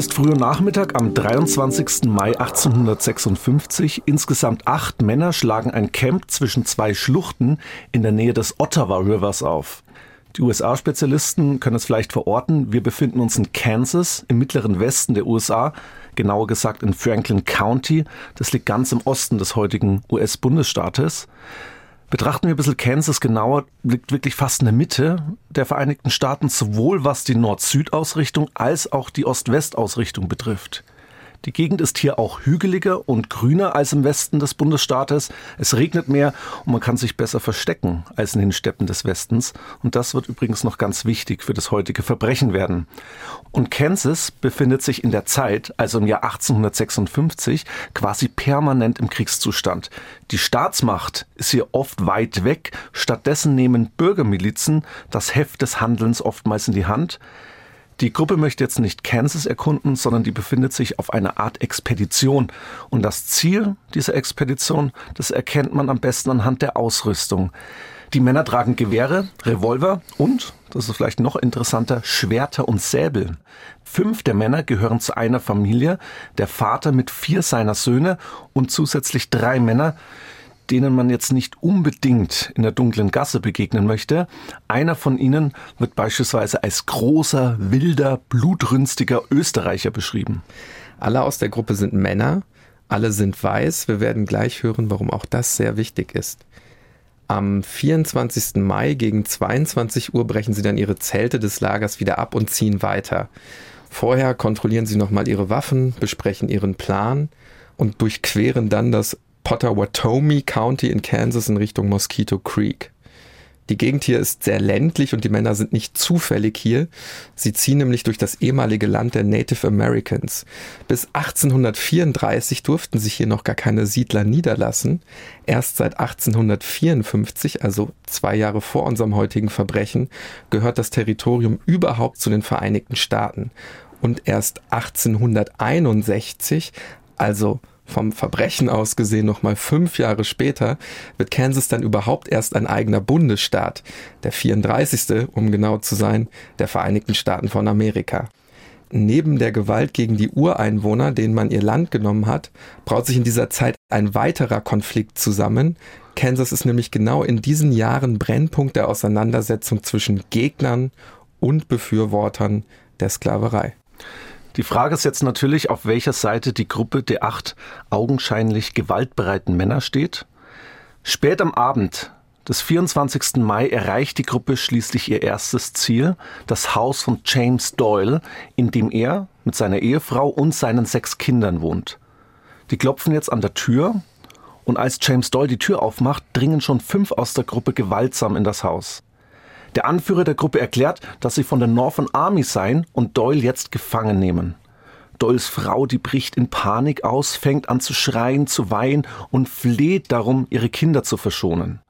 ist früher Nachmittag am 23. Mai 1856. Insgesamt acht Männer schlagen ein Camp zwischen zwei Schluchten in der Nähe des Ottawa Rivers auf. Die USA-Spezialisten können es vielleicht verorten. Wir befinden uns in Kansas, im mittleren Westen der USA, genauer gesagt in Franklin County. Das liegt ganz im Osten des heutigen US-Bundesstaates. Betrachten wir ein bisschen Kansas genauer, liegt wirklich fast in der Mitte der Vereinigten Staaten, sowohl was die Nord-Süd-Ausrichtung als auch die Ost-West-Ausrichtung betrifft. Die Gegend ist hier auch hügeliger und grüner als im Westen des Bundesstaates. Es regnet mehr und man kann sich besser verstecken als in den Steppen des Westens. Und das wird übrigens noch ganz wichtig für das heutige Verbrechen werden. Und Kansas befindet sich in der Zeit, also im Jahr 1856, quasi permanent im Kriegszustand. Die Staatsmacht ist hier oft weit weg. Stattdessen nehmen Bürgermilizen das Heft des Handelns oftmals in die Hand. Die Gruppe möchte jetzt nicht Kansas erkunden, sondern die befindet sich auf einer Art Expedition. Und das Ziel dieser Expedition, das erkennt man am besten anhand der Ausrüstung. Die Männer tragen Gewehre, Revolver und, das ist vielleicht noch interessanter, Schwerter und Säbel. Fünf der Männer gehören zu einer Familie, der Vater mit vier seiner Söhne und zusätzlich drei Männer, denen man jetzt nicht unbedingt in der dunklen Gasse begegnen möchte. Einer von ihnen wird beispielsweise als großer, wilder, blutrünstiger Österreicher beschrieben. Alle aus der Gruppe sind Männer, alle sind weiß. Wir werden gleich hören, warum auch das sehr wichtig ist. Am 24. Mai gegen 22 Uhr brechen sie dann ihre Zelte des Lagers wieder ab und ziehen weiter. Vorher kontrollieren sie nochmal ihre Waffen, besprechen ihren Plan und durchqueren dann das Potawatomi County in Kansas in Richtung Mosquito Creek. Die Gegend hier ist sehr ländlich und die Männer sind nicht zufällig hier. Sie ziehen nämlich durch das ehemalige Land der Native Americans. Bis 1834 durften sich hier noch gar keine Siedler niederlassen. Erst seit 1854, also zwei Jahre vor unserem heutigen Verbrechen, gehört das Territorium überhaupt zu den Vereinigten Staaten. Und erst 1861, also vom Verbrechen aus gesehen nochmal fünf Jahre später, wird Kansas dann überhaupt erst ein eigener Bundesstaat, der 34. um genau zu sein, der Vereinigten Staaten von Amerika. Neben der Gewalt gegen die Ureinwohner, denen man ihr Land genommen hat, braut sich in dieser Zeit ein weiterer Konflikt zusammen. Kansas ist nämlich genau in diesen Jahren Brennpunkt der Auseinandersetzung zwischen Gegnern und Befürwortern der Sklaverei. Die Frage ist jetzt natürlich, auf welcher Seite die Gruppe der acht augenscheinlich gewaltbereiten Männer steht. Spät am Abend des 24. Mai erreicht die Gruppe schließlich ihr erstes Ziel, das Haus von James Doyle, in dem er mit seiner Ehefrau und seinen sechs Kindern wohnt. Die klopfen jetzt an der Tür und als James Doyle die Tür aufmacht, dringen schon fünf aus der Gruppe gewaltsam in das Haus. Der Anführer der Gruppe erklärt, dass sie von der Northern Army seien und Doyle jetzt gefangen nehmen. Doyles Frau, die bricht in Panik aus, fängt an zu schreien, zu weinen und fleht darum, ihre Kinder zu verschonen.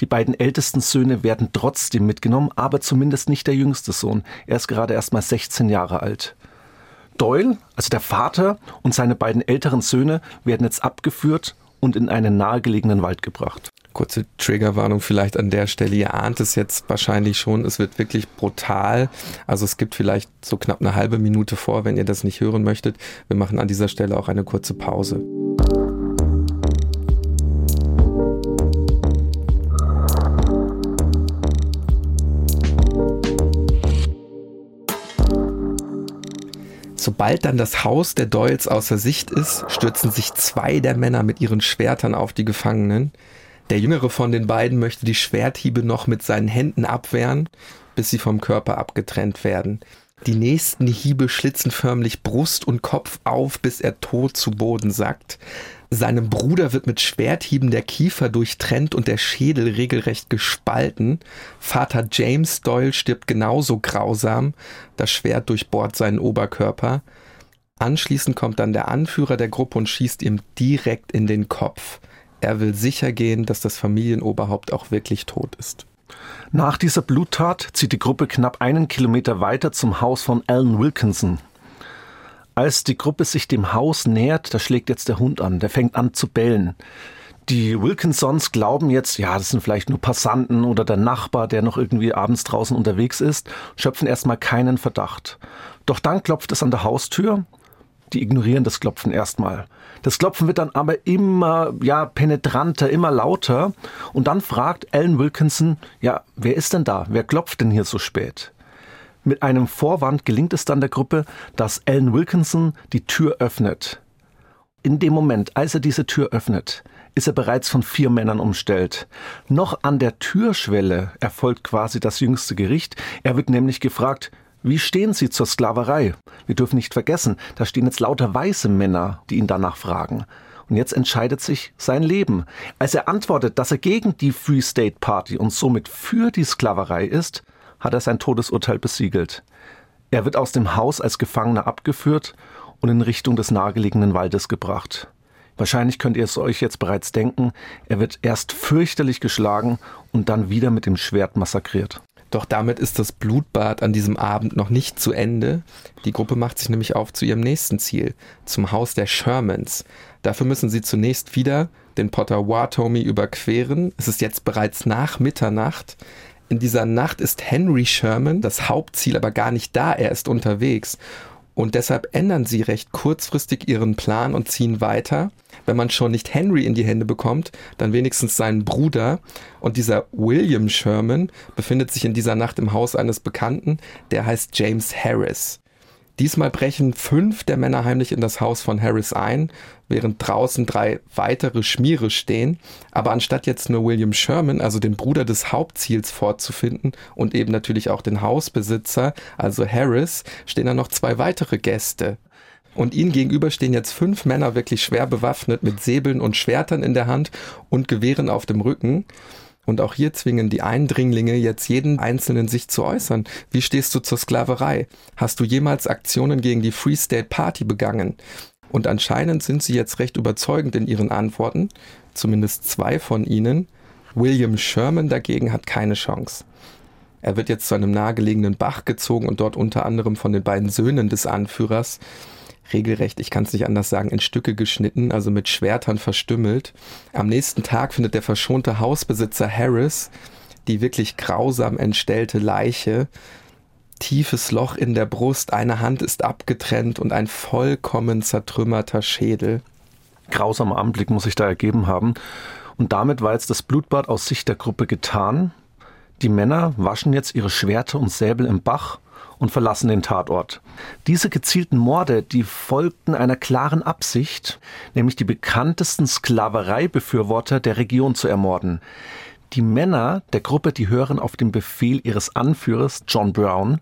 Die beiden ältesten Söhne werden trotzdem mitgenommen, aber zumindest nicht der jüngste Sohn. Er ist gerade erst mal 16 Jahre alt. Doyle, also der Vater und seine beiden älteren Söhne werden jetzt abgeführt und in einen nahegelegenen Wald gebracht. Kurze Triggerwarnung vielleicht an der Stelle. Ihr ahnt es jetzt wahrscheinlich schon. Es wird wirklich brutal. Also es gibt vielleicht so knapp eine halbe Minute vor, wenn ihr das nicht hören möchtet. Wir machen an dieser Stelle auch eine kurze Pause. Sobald dann das Haus der Doyles außer Sicht ist, stürzen sich zwei der Männer mit ihren Schwertern auf die Gefangenen. Der jüngere von den beiden möchte die Schwerthiebe noch mit seinen Händen abwehren, bis sie vom Körper abgetrennt werden. Die nächsten Hiebe schlitzen förmlich Brust und Kopf auf, bis er tot zu Boden sackt. Seinem Bruder wird mit Schwerthieben der Kiefer durchtrennt und der Schädel regelrecht gespalten. Vater James Doyle stirbt genauso grausam. Das Schwert durchbohrt seinen Oberkörper. Anschließend kommt dann der Anführer der Gruppe und schießt ihm direkt in den Kopf. Er will sicher gehen, dass das Familienoberhaupt auch wirklich tot ist. Nach dieser Bluttat zieht die Gruppe knapp einen Kilometer weiter zum Haus von Alan Wilkinson. Als die Gruppe sich dem Haus nähert, da schlägt jetzt der Hund an, der fängt an zu bellen. Die Wilkinsons glauben jetzt, ja, das sind vielleicht nur Passanten oder der Nachbar, der noch irgendwie abends draußen unterwegs ist, schöpfen erstmal keinen Verdacht. Doch dann klopft es an der Haustür. Die ignorieren das Klopfen erstmal. Das Klopfen wird dann aber immer, ja, penetranter, immer lauter. Und dann fragt Alan Wilkinson, ja, wer ist denn da? Wer klopft denn hier so spät? Mit einem Vorwand gelingt es dann der Gruppe, dass Alan Wilkinson die Tür öffnet. In dem Moment, als er diese Tür öffnet, ist er bereits von vier Männern umstellt. Noch an der Türschwelle erfolgt quasi das jüngste Gericht. Er wird nämlich gefragt, wie stehen Sie zur Sklaverei? Wir dürfen nicht vergessen, da stehen jetzt lauter weiße Männer, die ihn danach fragen. Und jetzt entscheidet sich sein Leben. Als er antwortet, dass er gegen die Free State Party und somit für die Sklaverei ist, hat er sein Todesurteil besiegelt. Er wird aus dem Haus als Gefangener abgeführt und in Richtung des nahegelegenen Waldes gebracht. Wahrscheinlich könnt ihr es euch jetzt bereits denken, er wird erst fürchterlich geschlagen und dann wieder mit dem Schwert massakriert. Doch damit ist das Blutbad an diesem Abend noch nicht zu Ende. Die Gruppe macht sich nämlich auf zu ihrem nächsten Ziel, zum Haus der Shermans. Dafür müssen sie zunächst wieder den Potawatomi überqueren. Es ist jetzt bereits nach Mitternacht. In dieser Nacht ist Henry Sherman, das Hauptziel, aber gar nicht da. Er ist unterwegs. Und deshalb ändern sie recht kurzfristig ihren Plan und ziehen weiter. Wenn man schon nicht Henry in die Hände bekommt, dann wenigstens seinen Bruder. Und dieser William Sherman befindet sich in dieser Nacht im Haus eines Bekannten, der heißt James Harris. Diesmal brechen fünf der Männer heimlich in das Haus von Harris ein, während draußen drei weitere Schmiere stehen. Aber anstatt jetzt nur William Sherman, also den Bruder des Hauptziels, vorzufinden und eben natürlich auch den Hausbesitzer, also Harris, stehen da noch zwei weitere Gäste. Und ihnen gegenüber stehen jetzt fünf Männer wirklich schwer bewaffnet mit Säbeln und Schwertern in der Hand und Gewehren auf dem Rücken. Und auch hier zwingen die Eindringlinge jetzt jeden Einzelnen sich zu äußern. Wie stehst du zur Sklaverei? Hast du jemals Aktionen gegen die Free State Party begangen? Und anscheinend sind sie jetzt recht überzeugend in ihren Antworten, zumindest zwei von ihnen. William Sherman dagegen hat keine Chance. Er wird jetzt zu einem nahegelegenen Bach gezogen und dort unter anderem von den beiden Söhnen des Anführers regelrecht, ich kann es nicht anders sagen, in Stücke geschnitten, also mit Schwertern verstümmelt. Am nächsten Tag findet der verschonte Hausbesitzer Harris die wirklich grausam entstellte Leiche. Tiefes Loch in der Brust, eine Hand ist abgetrennt und ein vollkommen zertrümmerter Schädel. Grausamer Anblick muss sich da ergeben haben. Und damit war jetzt das Blutbad aus Sicht der Gruppe getan. Die Männer waschen jetzt ihre Schwerter und Säbel im Bach und verlassen den Tatort. Diese gezielten Morde, die folgten einer klaren Absicht, nämlich die bekanntesten Sklavereibefürworter der Region zu ermorden. Die Männer der Gruppe, die hören auf den Befehl ihres Anführers John Brown,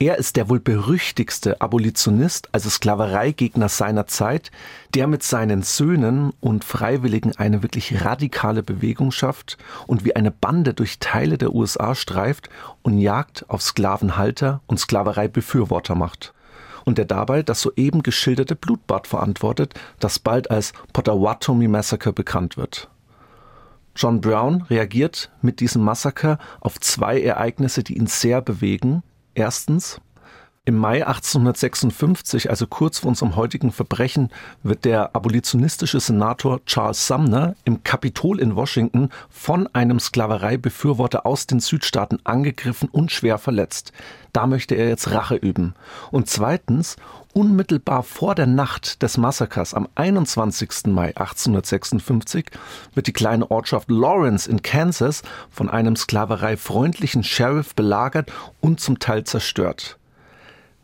er ist der wohl berüchtigste Abolitionist, also Sklavereigegner seiner Zeit, der mit seinen Söhnen und Freiwilligen eine wirklich radikale Bewegung schafft und wie eine Bande durch Teile der USA streift und Jagd auf Sklavenhalter und Sklavereibefürworter macht. Und der dabei das soeben geschilderte Blutbad verantwortet, das bald als Potawatomi Massacre bekannt wird. John Brown reagiert mit diesem Massaker auf zwei Ereignisse, die ihn sehr bewegen Erstens, im Mai 1856, also kurz vor unserem heutigen Verbrechen, wird der abolitionistische Senator Charles Sumner im Kapitol in Washington von einem Sklavereibefürworter aus den Südstaaten angegriffen und schwer verletzt. Da möchte er jetzt Rache üben. Und zweitens, unmittelbar vor der Nacht des Massakers am 21. Mai 1856 wird die kleine Ortschaft Lawrence in Kansas von einem sklavereifreundlichen Sheriff belagert und zum Teil zerstört.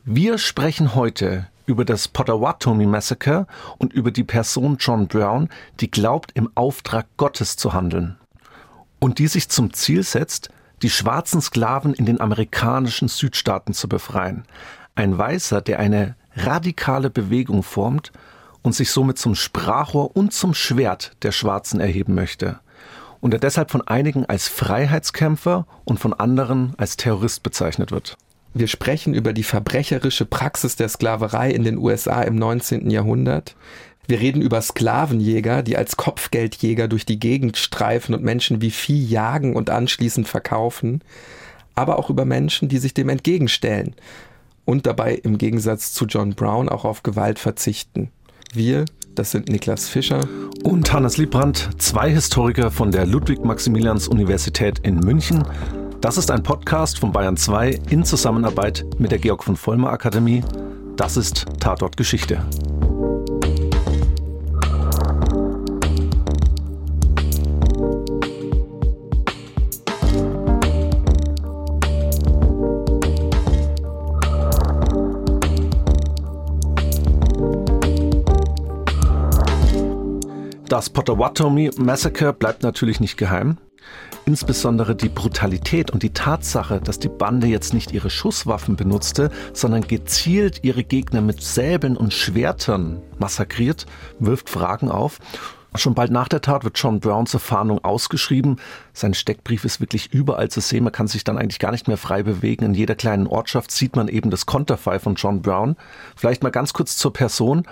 Wir sprechen heute über das Potawatomi Massacre und über die Person John Brown, die glaubt, im Auftrag Gottes zu handeln. Und die sich zum Ziel setzt, die schwarzen Sklaven in den amerikanischen Südstaaten zu befreien. Ein Weißer, der eine radikale Bewegung formt und sich somit zum Sprachrohr und zum Schwert der Schwarzen erheben möchte. Und er deshalb von einigen als Freiheitskämpfer und von anderen als Terrorist bezeichnet wird. Wir sprechen über die verbrecherische Praxis der Sklaverei in den USA im 19. Jahrhundert. Wir reden über Sklavenjäger, die als Kopfgeldjäger durch die Gegend streifen und Menschen wie Vieh jagen und anschließend verkaufen. Aber auch über Menschen, die sich dem entgegenstellen und dabei im Gegensatz zu John Brown auch auf Gewalt verzichten. Wir, das sind Niklas Fischer und Hannes Liebrandt, zwei Historiker von der Ludwig-Maximilians-Universität in München Das ist ein Podcast von Bayern 2 in Zusammenarbeit mit der Georg von Vollmer Akademie. Das ist Tatort Geschichte. Das Potawatomi Massacre bleibt natürlich nicht geheim. Insbesondere die Brutalität und die Tatsache, dass die Bande jetzt nicht ihre Schusswaffen benutzte, sondern gezielt ihre Gegner mit Säbeln und Schwertern massakriert, wirft Fragen auf. Schon bald nach der Tat wird John Brown zur Fahndung ausgeschrieben. Sein Steckbrief ist wirklich überall zu sehen. Man kann sich dann eigentlich gar nicht mehr frei bewegen. In jeder kleinen Ortschaft sieht man eben das Konterfei von John Brown. Vielleicht mal ganz kurz zur Person.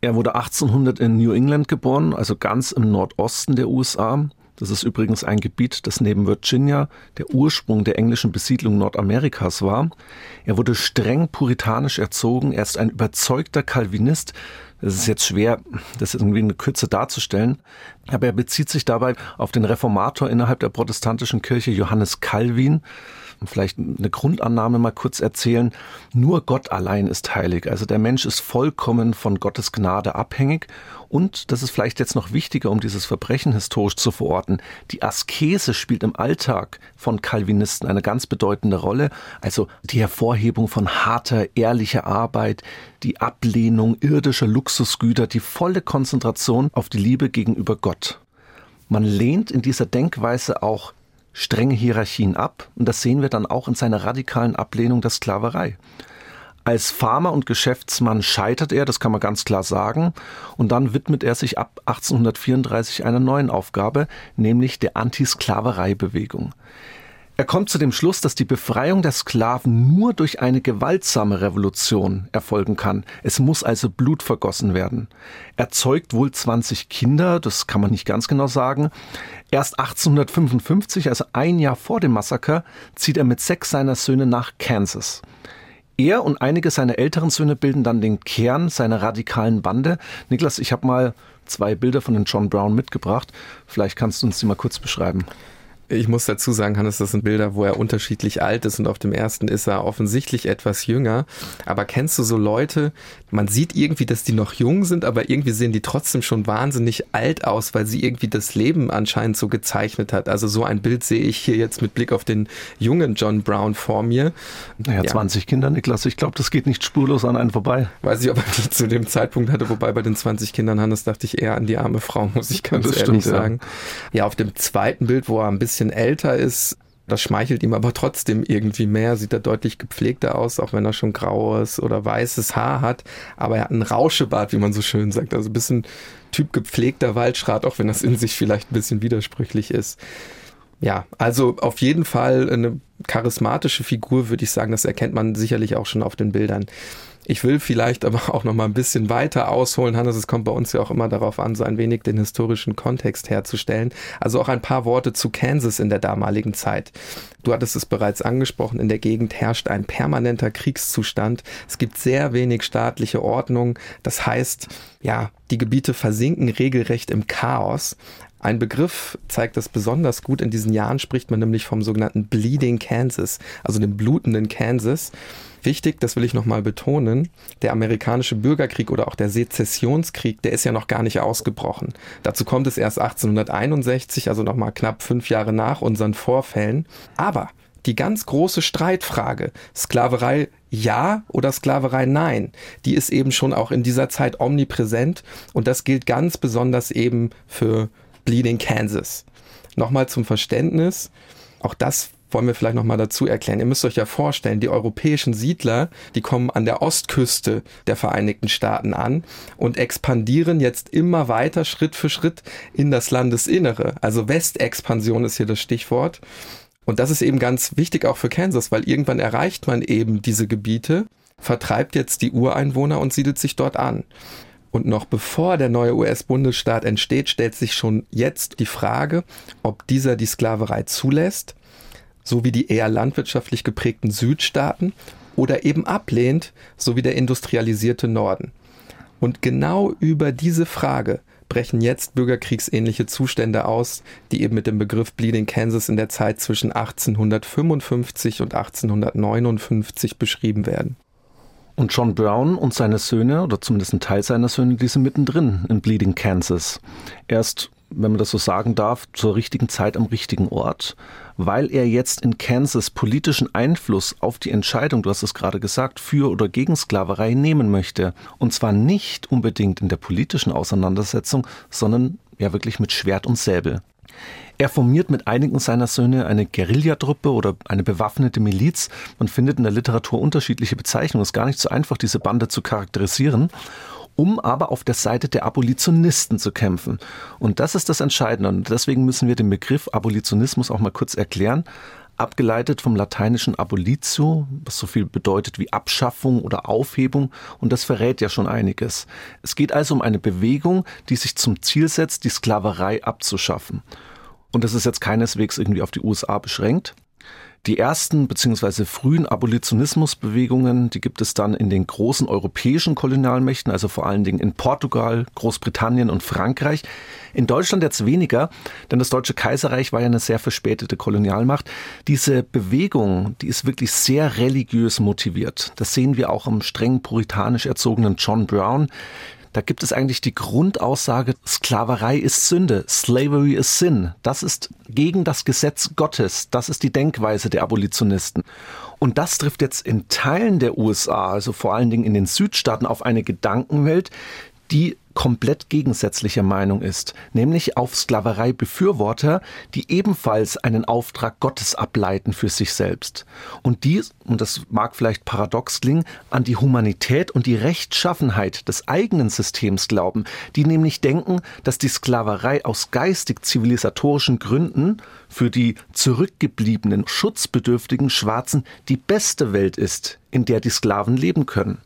Er wurde 1800 in New England geboren, also ganz im Nordosten der USA. Das ist übrigens ein Gebiet, das neben Virginia der Ursprung der englischen Besiedlung Nordamerikas war. Er wurde streng puritanisch erzogen. Er ist ein überzeugter Calvinist. Es ist jetzt schwer, das irgendwie in Kürze darzustellen. Aber er bezieht sich dabei auf den Reformator innerhalb der protestantischen Kirche Johannes Calvin vielleicht eine Grundannahme mal kurz erzählen. Nur Gott allein ist heilig. Also der Mensch ist vollkommen von Gottes Gnade abhängig. Und das ist vielleicht jetzt noch wichtiger, um dieses Verbrechen historisch zu verorten. Die Askese spielt im Alltag von Calvinisten eine ganz bedeutende Rolle. Also die Hervorhebung von harter, ehrlicher Arbeit, die Ablehnung irdischer Luxusgüter, die volle Konzentration auf die Liebe gegenüber Gott. Man lehnt in dieser Denkweise auch strenge Hierarchien ab und das sehen wir dann auch in seiner radikalen Ablehnung der Sklaverei. Als Farmer und Geschäftsmann scheitert er, das kann man ganz klar sagen, und dann widmet er sich ab 1834 einer neuen Aufgabe, nämlich der Antisklavereibewegung. Er kommt zu dem Schluss, dass die Befreiung der Sklaven nur durch eine gewaltsame Revolution erfolgen kann. Es muss also Blut vergossen werden. Er zeugt wohl 20 Kinder, das kann man nicht ganz genau sagen. Erst 1855, also ein Jahr vor dem Massaker, zieht er mit sechs seiner Söhne nach Kansas. Er und einige seiner älteren Söhne bilden dann den Kern seiner radikalen Bande. Niklas, ich habe mal zwei Bilder von den John Brown mitgebracht. Vielleicht kannst du uns die mal kurz beschreiben. Ich muss dazu sagen, Hannes, das sind Bilder, wo er unterschiedlich alt ist und auf dem ersten ist er offensichtlich etwas jünger. Aber kennst du so Leute, man sieht irgendwie, dass die noch jung sind, aber irgendwie sehen die trotzdem schon wahnsinnig alt aus, weil sie irgendwie das Leben anscheinend so gezeichnet hat. Also so ein Bild sehe ich hier jetzt mit Blick auf den jungen John Brown vor mir. Naja, ja. 20 Kinder, Niklas, ich glaube, das geht nicht spurlos an einen vorbei. Weiß ich, ob er die zu dem Zeitpunkt hatte, wobei bei den 20 Kindern, Hannes, dachte ich eher an die arme Frau, muss ich ganz das ehrlich stimmt, sagen. Ja. ja, auf dem zweiten Bild, wo er ein bisschen bisschen älter ist, das schmeichelt ihm aber trotzdem irgendwie mehr, sieht er deutlich gepflegter aus, auch wenn er schon graues oder weißes Haar hat. Aber er hat einen Rauschebart, wie man so schön sagt. Also ein bisschen Typ gepflegter Waldschrat, auch wenn das in sich vielleicht ein bisschen widersprüchlich ist. Ja, also auf jeden Fall eine charismatische Figur, würde ich sagen. Das erkennt man sicherlich auch schon auf den Bildern. Ich will vielleicht aber auch noch mal ein bisschen weiter ausholen, Hannes. Es kommt bei uns ja auch immer darauf an, so ein wenig den historischen Kontext herzustellen. Also auch ein paar Worte zu Kansas in der damaligen Zeit. Du hattest es bereits angesprochen, in der Gegend herrscht ein permanenter Kriegszustand. Es gibt sehr wenig staatliche Ordnung. Das heißt, ja, die Gebiete versinken regelrecht im Chaos. Ein Begriff zeigt das besonders gut. In diesen Jahren spricht man nämlich vom sogenannten Bleeding Kansas, also dem blutenden Kansas. Wichtig, das will ich nochmal betonen, der amerikanische Bürgerkrieg oder auch der Sezessionskrieg, der ist ja noch gar nicht ausgebrochen. Dazu kommt es erst 1861, also nochmal knapp fünf Jahre nach unseren Vorfällen. Aber die ganz große Streitfrage, Sklaverei ja oder Sklaverei nein, die ist eben schon auch in dieser Zeit omnipräsent und das gilt ganz besonders eben für Bleeding Kansas. Nochmal zum Verständnis, auch das wollen wir vielleicht nochmal dazu erklären. Ihr müsst euch ja vorstellen, die europäischen Siedler, die kommen an der Ostküste der Vereinigten Staaten an und expandieren jetzt immer weiter Schritt für Schritt in das Landesinnere. Also Westexpansion ist hier das Stichwort. Und das ist eben ganz wichtig auch für Kansas, weil irgendwann erreicht man eben diese Gebiete, vertreibt jetzt die Ureinwohner und siedelt sich dort an. Und noch bevor der neue US-Bundesstaat entsteht, stellt sich schon jetzt die Frage, ob dieser die Sklaverei zulässt, so wie die eher landwirtschaftlich geprägten Südstaaten, oder eben ablehnt, so wie der industrialisierte Norden. Und genau über diese Frage brechen jetzt bürgerkriegsähnliche Zustände aus, die eben mit dem Begriff Bleeding Kansas in der Zeit zwischen 1855 und 1859 beschrieben werden. Und John Brown und seine Söhne, oder zumindest ein Teil seiner Söhne, die sind mittendrin in Bleeding Kansas. Erst wenn man das so sagen darf, zur richtigen Zeit am richtigen Ort, weil er jetzt in Kansas politischen Einfluss auf die Entscheidung, du hast es gerade gesagt, für oder gegen Sklaverei nehmen möchte. Und zwar nicht unbedingt in der politischen Auseinandersetzung, sondern ja wirklich mit Schwert und Säbel. Er formiert mit einigen seiner Söhne eine Guerillatruppe oder eine bewaffnete Miliz. Man findet in der Literatur unterschiedliche Bezeichnungen. Es ist gar nicht so einfach, diese Bande zu charakterisieren um aber auf der Seite der Abolitionisten zu kämpfen. Und das ist das Entscheidende. Und deswegen müssen wir den Begriff Abolitionismus auch mal kurz erklären. Abgeleitet vom lateinischen abolitio, was so viel bedeutet wie Abschaffung oder Aufhebung. Und das verrät ja schon einiges. Es geht also um eine Bewegung, die sich zum Ziel setzt, die Sklaverei abzuschaffen. Und das ist jetzt keineswegs irgendwie auf die USA beschränkt. Die ersten bzw. frühen Abolitionismusbewegungen, die gibt es dann in den großen europäischen Kolonialmächten, also vor allen Dingen in Portugal, Großbritannien und Frankreich. In Deutschland jetzt weniger, denn das Deutsche Kaiserreich war ja eine sehr verspätete Kolonialmacht. Diese Bewegung, die ist wirklich sehr religiös motiviert. Das sehen wir auch am streng puritanisch erzogenen John Brown. Da gibt es eigentlich die Grundaussage, Sklaverei ist Sünde, Slavery is Sin. Das ist gegen das Gesetz Gottes. Das ist die Denkweise der Abolitionisten. Und das trifft jetzt in Teilen der USA, also vor allen Dingen in den Südstaaten, auf eine Gedankenwelt, die komplett gegensätzlicher Meinung ist, nämlich auf Sklaverei-Befürworter, die ebenfalls einen Auftrag Gottes ableiten für sich selbst. Und die, und das mag vielleicht paradox klingen, an die Humanität und die Rechtschaffenheit des eigenen Systems glauben, die nämlich denken, dass die Sklaverei aus geistig-zivilisatorischen Gründen für die zurückgebliebenen, schutzbedürftigen Schwarzen die beste Welt ist, in der die Sklaven leben können.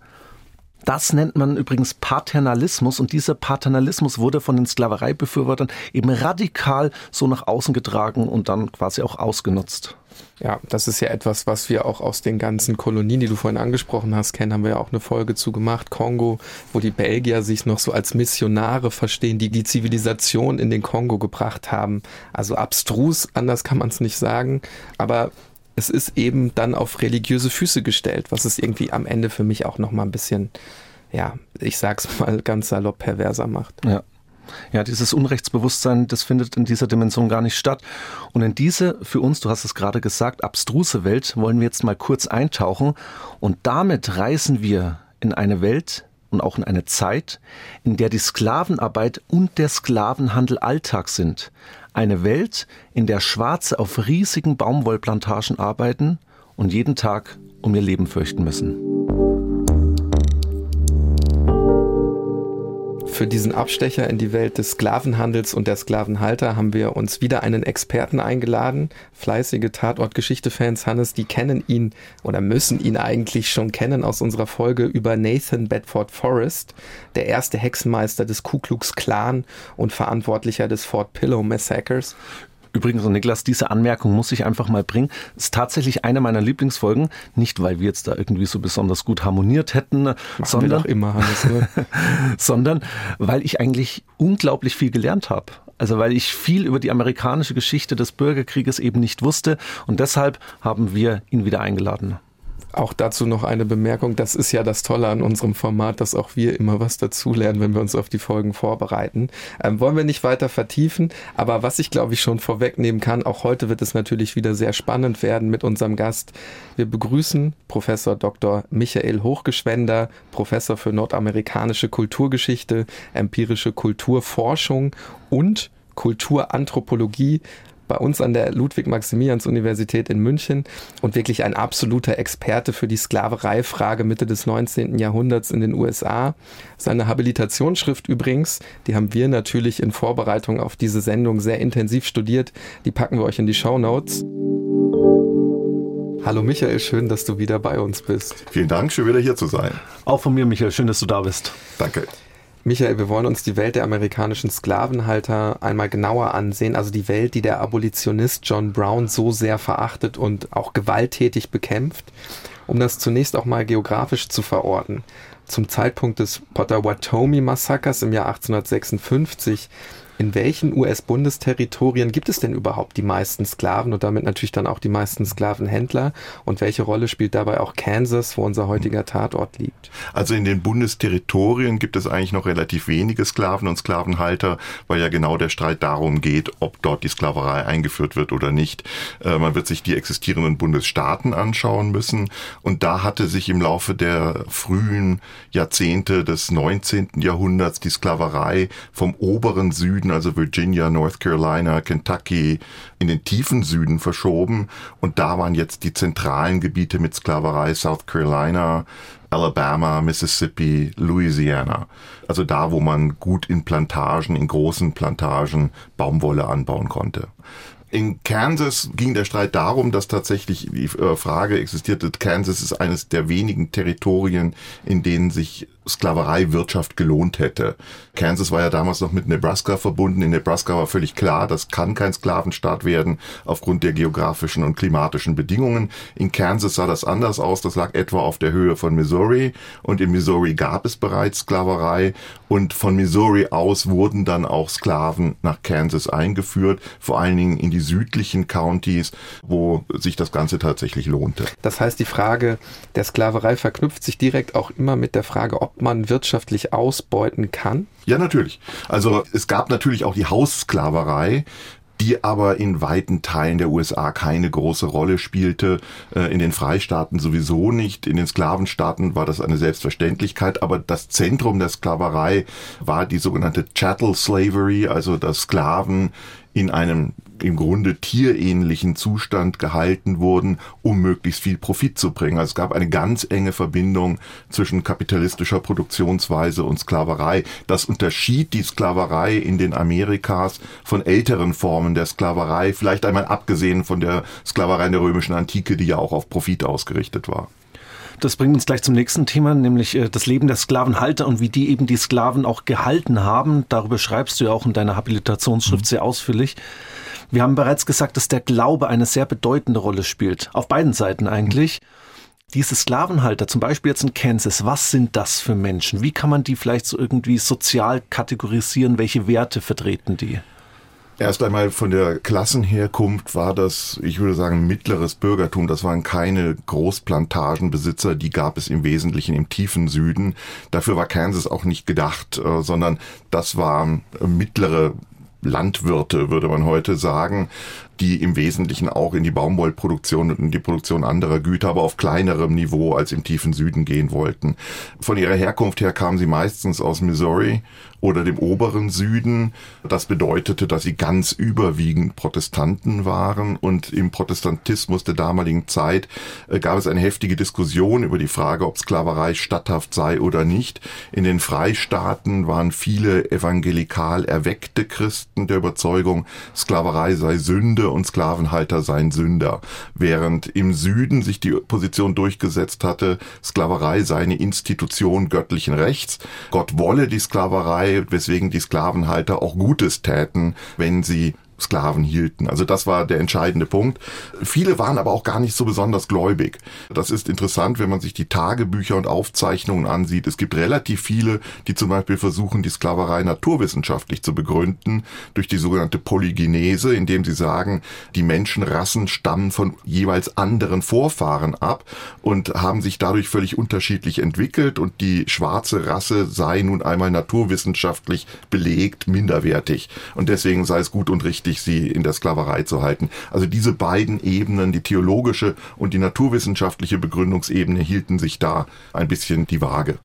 Das nennt man übrigens Paternalismus und dieser Paternalismus wurde von den Sklavereibefürwortern eben radikal so nach außen getragen und dann quasi auch ausgenutzt. Ja, das ist ja etwas, was wir auch aus den ganzen Kolonien, die du vorhin angesprochen hast, kennen, haben wir ja auch eine Folge zu gemacht. Kongo, wo die Belgier sich noch so als Missionare verstehen, die die Zivilisation in den Kongo gebracht haben. Also abstrus, anders kann man es nicht sagen. Aber es ist eben dann auf religiöse Füße gestellt, was es irgendwie am Ende für mich auch noch mal ein bisschen, ja, ich sag's mal ganz salopp perverser macht. Ja. Ja, dieses Unrechtsbewusstsein, das findet in dieser Dimension gar nicht statt. Und in diese, für uns, du hast es gerade gesagt, abstruse Welt wollen wir jetzt mal kurz eintauchen. Und damit reisen wir in eine Welt, und auch in eine Zeit, in der die Sklavenarbeit und der Sklavenhandel Alltag sind. Eine Welt, in der Schwarze auf riesigen Baumwollplantagen arbeiten und jeden Tag um ihr Leben fürchten müssen. Für diesen Abstecher in die Welt des Sklavenhandels und der Sklavenhalter haben wir uns wieder einen Experten eingeladen. Fleißige Tatortgeschichte-Fans, Hannes, die kennen ihn oder müssen ihn eigentlich schon kennen aus unserer Folge über Nathan Bedford Forrest, der erste Hexenmeister des Ku Klux Klan und Verantwortlicher des Fort Pillow Massacres. Übrigens, Niklas, diese Anmerkung muss ich einfach mal bringen. Ist tatsächlich eine meiner Lieblingsfolgen. Nicht, weil wir jetzt da irgendwie so besonders gut harmoniert hätten, Machen sondern, immer, Hannes, ne? sondern weil ich eigentlich unglaublich viel gelernt habe. Also weil ich viel über die amerikanische Geschichte des Bürgerkrieges eben nicht wusste und deshalb haben wir ihn wieder eingeladen. Auch dazu noch eine Bemerkung. Das ist ja das Tolle an unserem Format, dass auch wir immer was dazulernen, wenn wir uns auf die Folgen vorbereiten. Ähm, wollen wir nicht weiter vertiefen, aber was ich glaube ich schon vorwegnehmen kann, auch heute wird es natürlich wieder sehr spannend werden mit unserem Gast. Wir begrüßen Professor Dr. Michael Hochgeschwender, Professor für nordamerikanische Kulturgeschichte, empirische Kulturforschung und Kulturanthropologie bei uns an der Ludwig-Maximilians-Universität in München und wirklich ein absoluter Experte für die Sklavereifrage Mitte des 19. Jahrhunderts in den USA. Seine Habilitationsschrift übrigens, die haben wir natürlich in Vorbereitung auf diese Sendung sehr intensiv studiert. Die packen wir euch in die Show Notes. Hallo Michael, schön, dass du wieder bei uns bist. Vielen Dank, schön wieder hier zu sein. Auch von mir, Michael, schön, dass du da bist. Danke. Michael, wir wollen uns die Welt der amerikanischen Sklavenhalter einmal genauer ansehen, also die Welt, die der Abolitionist John Brown so sehr verachtet und auch gewalttätig bekämpft. Um das zunächst auch mal geografisch zu verorten. zum Zeitpunkt des Potawatomi-Massakers im Jahr 1856 in welchen US-Bundsterritorien gibt es denn überhaupt die meisten Sklaven und damit natürlich dann auch die meisten Sklavenhändler? Und welche Rolle spielt dabei auch Kansas, wo unser heutiger Tatort liegt? Also in den Bundsterritorien gibt es eigentlich noch relativ wenige Sklaven und Sklavenhalter, weil ja genau der Streit darum geht, ob dort die Sklaverei eingeführt wird oder nicht. Äh, man wird sich die existierenden Bundesstaaten anschauen müssen. Und da hatte sich im Laufe der frühen Jahrzehnte des 19. Jahrhunderts die Sklaverei vom oberen Süden also Virginia, North Carolina, Kentucky, in den tiefen Süden verschoben. Und da waren jetzt die zentralen Gebiete mit Sklaverei South Carolina, Alabama, Mississippi, Louisiana. Also da, wo man gut in Plantagen, in großen Plantagen Baumwolle anbauen konnte. In Kansas ging der Streit darum, dass tatsächlich die äh, Frage existierte, Kansas ist eines der wenigen Territorien, in denen sich Sklavereiwirtschaft gelohnt hätte. Kansas war ja damals noch mit Nebraska verbunden. In Nebraska war völlig klar, das kann kein Sklavenstaat werden aufgrund der geografischen und klimatischen Bedingungen. In Kansas sah das anders aus. Das lag etwa auf der Höhe von Missouri und in Missouri gab es bereits Sklaverei und von Missouri aus wurden dann auch Sklaven nach Kansas eingeführt, vor allen Dingen in die südlichen Counties, wo sich das Ganze tatsächlich lohnte. Das heißt, die Frage der Sklaverei verknüpft sich direkt auch immer mit der Frage, ob ob man wirtschaftlich ausbeuten kann? Ja, natürlich. Also es gab natürlich auch die Haussklaverei, die aber in weiten Teilen der USA keine große Rolle spielte. Äh, in den Freistaaten sowieso nicht. In den Sklavenstaaten war das eine Selbstverständlichkeit. Aber das Zentrum der Sklaverei war die sogenannte Chattel Slavery, also dass Sklaven in einem im Grunde tierähnlichen Zustand gehalten wurden, um möglichst viel Profit zu bringen. Also es gab eine ganz enge Verbindung zwischen kapitalistischer Produktionsweise und Sklaverei. Das unterschied die Sklaverei in den Amerikas von älteren Formen der Sklaverei, vielleicht einmal abgesehen von der Sklaverei in der römischen Antike, die ja auch auf Profit ausgerichtet war. Das bringt uns gleich zum nächsten Thema, nämlich äh, das Leben der Sklavenhalter und wie die eben die Sklaven auch gehalten haben. Darüber schreibst du ja auch in deiner Habilitationsschrift mhm. sehr ausführlich. Wir haben bereits gesagt, dass der Glaube eine sehr bedeutende Rolle spielt. Auf beiden Seiten eigentlich. Diese Sklavenhalter, zum Beispiel jetzt in Kansas, was sind das für Menschen? Wie kann man die vielleicht so irgendwie sozial kategorisieren? Welche Werte vertreten die? Erst einmal von der Klassenherkunft war das, ich würde sagen, mittleres Bürgertum. Das waren keine Großplantagenbesitzer, die gab es im Wesentlichen im tiefen Süden. Dafür war Kansas auch nicht gedacht, äh, sondern das war mittlere Landwirte, würde man heute sagen, die im Wesentlichen auch in die Baumwollproduktion und in die Produktion anderer Güter, aber auf kleinerem Niveau als im tiefen Süden gehen wollten. Von ihrer Herkunft her kamen sie meistens aus Missouri oder dem oberen Süden. Das bedeutete, dass sie ganz überwiegend Protestanten waren und im Protestantismus der damaligen Zeit äh, gab es eine heftige Diskussion über die Frage, ob Sklaverei statthaft sei oder nicht. In den Freistaaten waren viele evangelikal erweckte Christen der Überzeugung, Sklaverei sei Sünde und Sklavenhalter seien Sünder, während im Süden sich die Position durchgesetzt hatte, Sklaverei sei eine Institution göttlichen Rechts, Gott wolle die Sklaverei, weswegen die Sklavenhalter auch Gutes täten, wenn sie Sklaven hielten. Also das war der entscheidende Punkt. Viele waren aber auch gar nicht so besonders gläubig. Das ist interessant, wenn man sich die Tagebücher und Aufzeichnungen ansieht. Es gibt relativ viele, die zum Beispiel versuchen, die Sklaverei naturwissenschaftlich zu begründen durch die sogenannte Polygenese, indem sie sagen, die Menschenrassen stammen von jeweils anderen Vorfahren ab und haben sich dadurch völlig unterschiedlich entwickelt und die schwarze Rasse sei nun einmal naturwissenschaftlich belegt minderwertig und deswegen sei es gut und richtig, wichtig, sie in der Sklaverei zu halten. Also diese beiden Ebenen, die theologische und die naturwissenschaftliche Begründungsebene, hielten sich da ein bisschen die Waage.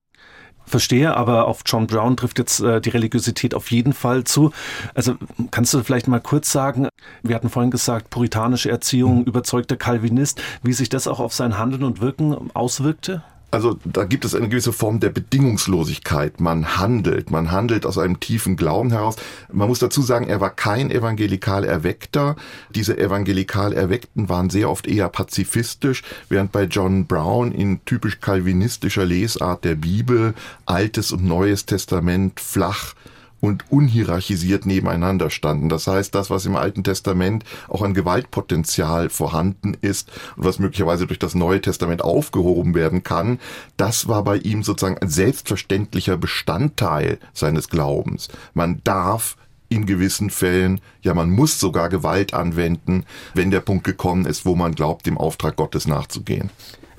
Verstehe, aber auf John Brown trifft jetzt äh, die Religiosität auf jeden Fall zu. Also kannst du vielleicht mal kurz sagen, wir hatten vorhin gesagt, puritanische Erziehung, mhm. überzeugter Calvinist, wie sich das auch auf sein Handeln und Wirken auswirkte? Also da gibt es eine gewisse Form der Bedingungslosigkeit. Man handelt, man handelt aus einem tiefen Glauben heraus. Man muss dazu sagen, er war kein evangelikal Erweckter. Diese evangelikal Erweckten waren sehr oft eher pazifistisch, während bei John Brown in typisch kalvinistischer Lesart der Bibel Altes und Neues Testament flach und unhierarchisiert nebeneinander standen. Das heißt, das, was im Alten Testament auch an Gewaltpotenzial vorhanden ist und was möglicherweise durch das Neue Testament aufgehoben werden kann, das war bei ihm sozusagen ein selbstverständlicher Bestandteil seines Glaubens. Man darf in gewissen Fällen, ja man muss sogar Gewalt anwenden, wenn der Punkt gekommen ist, wo man glaubt, dem Auftrag Gottes nachzugehen.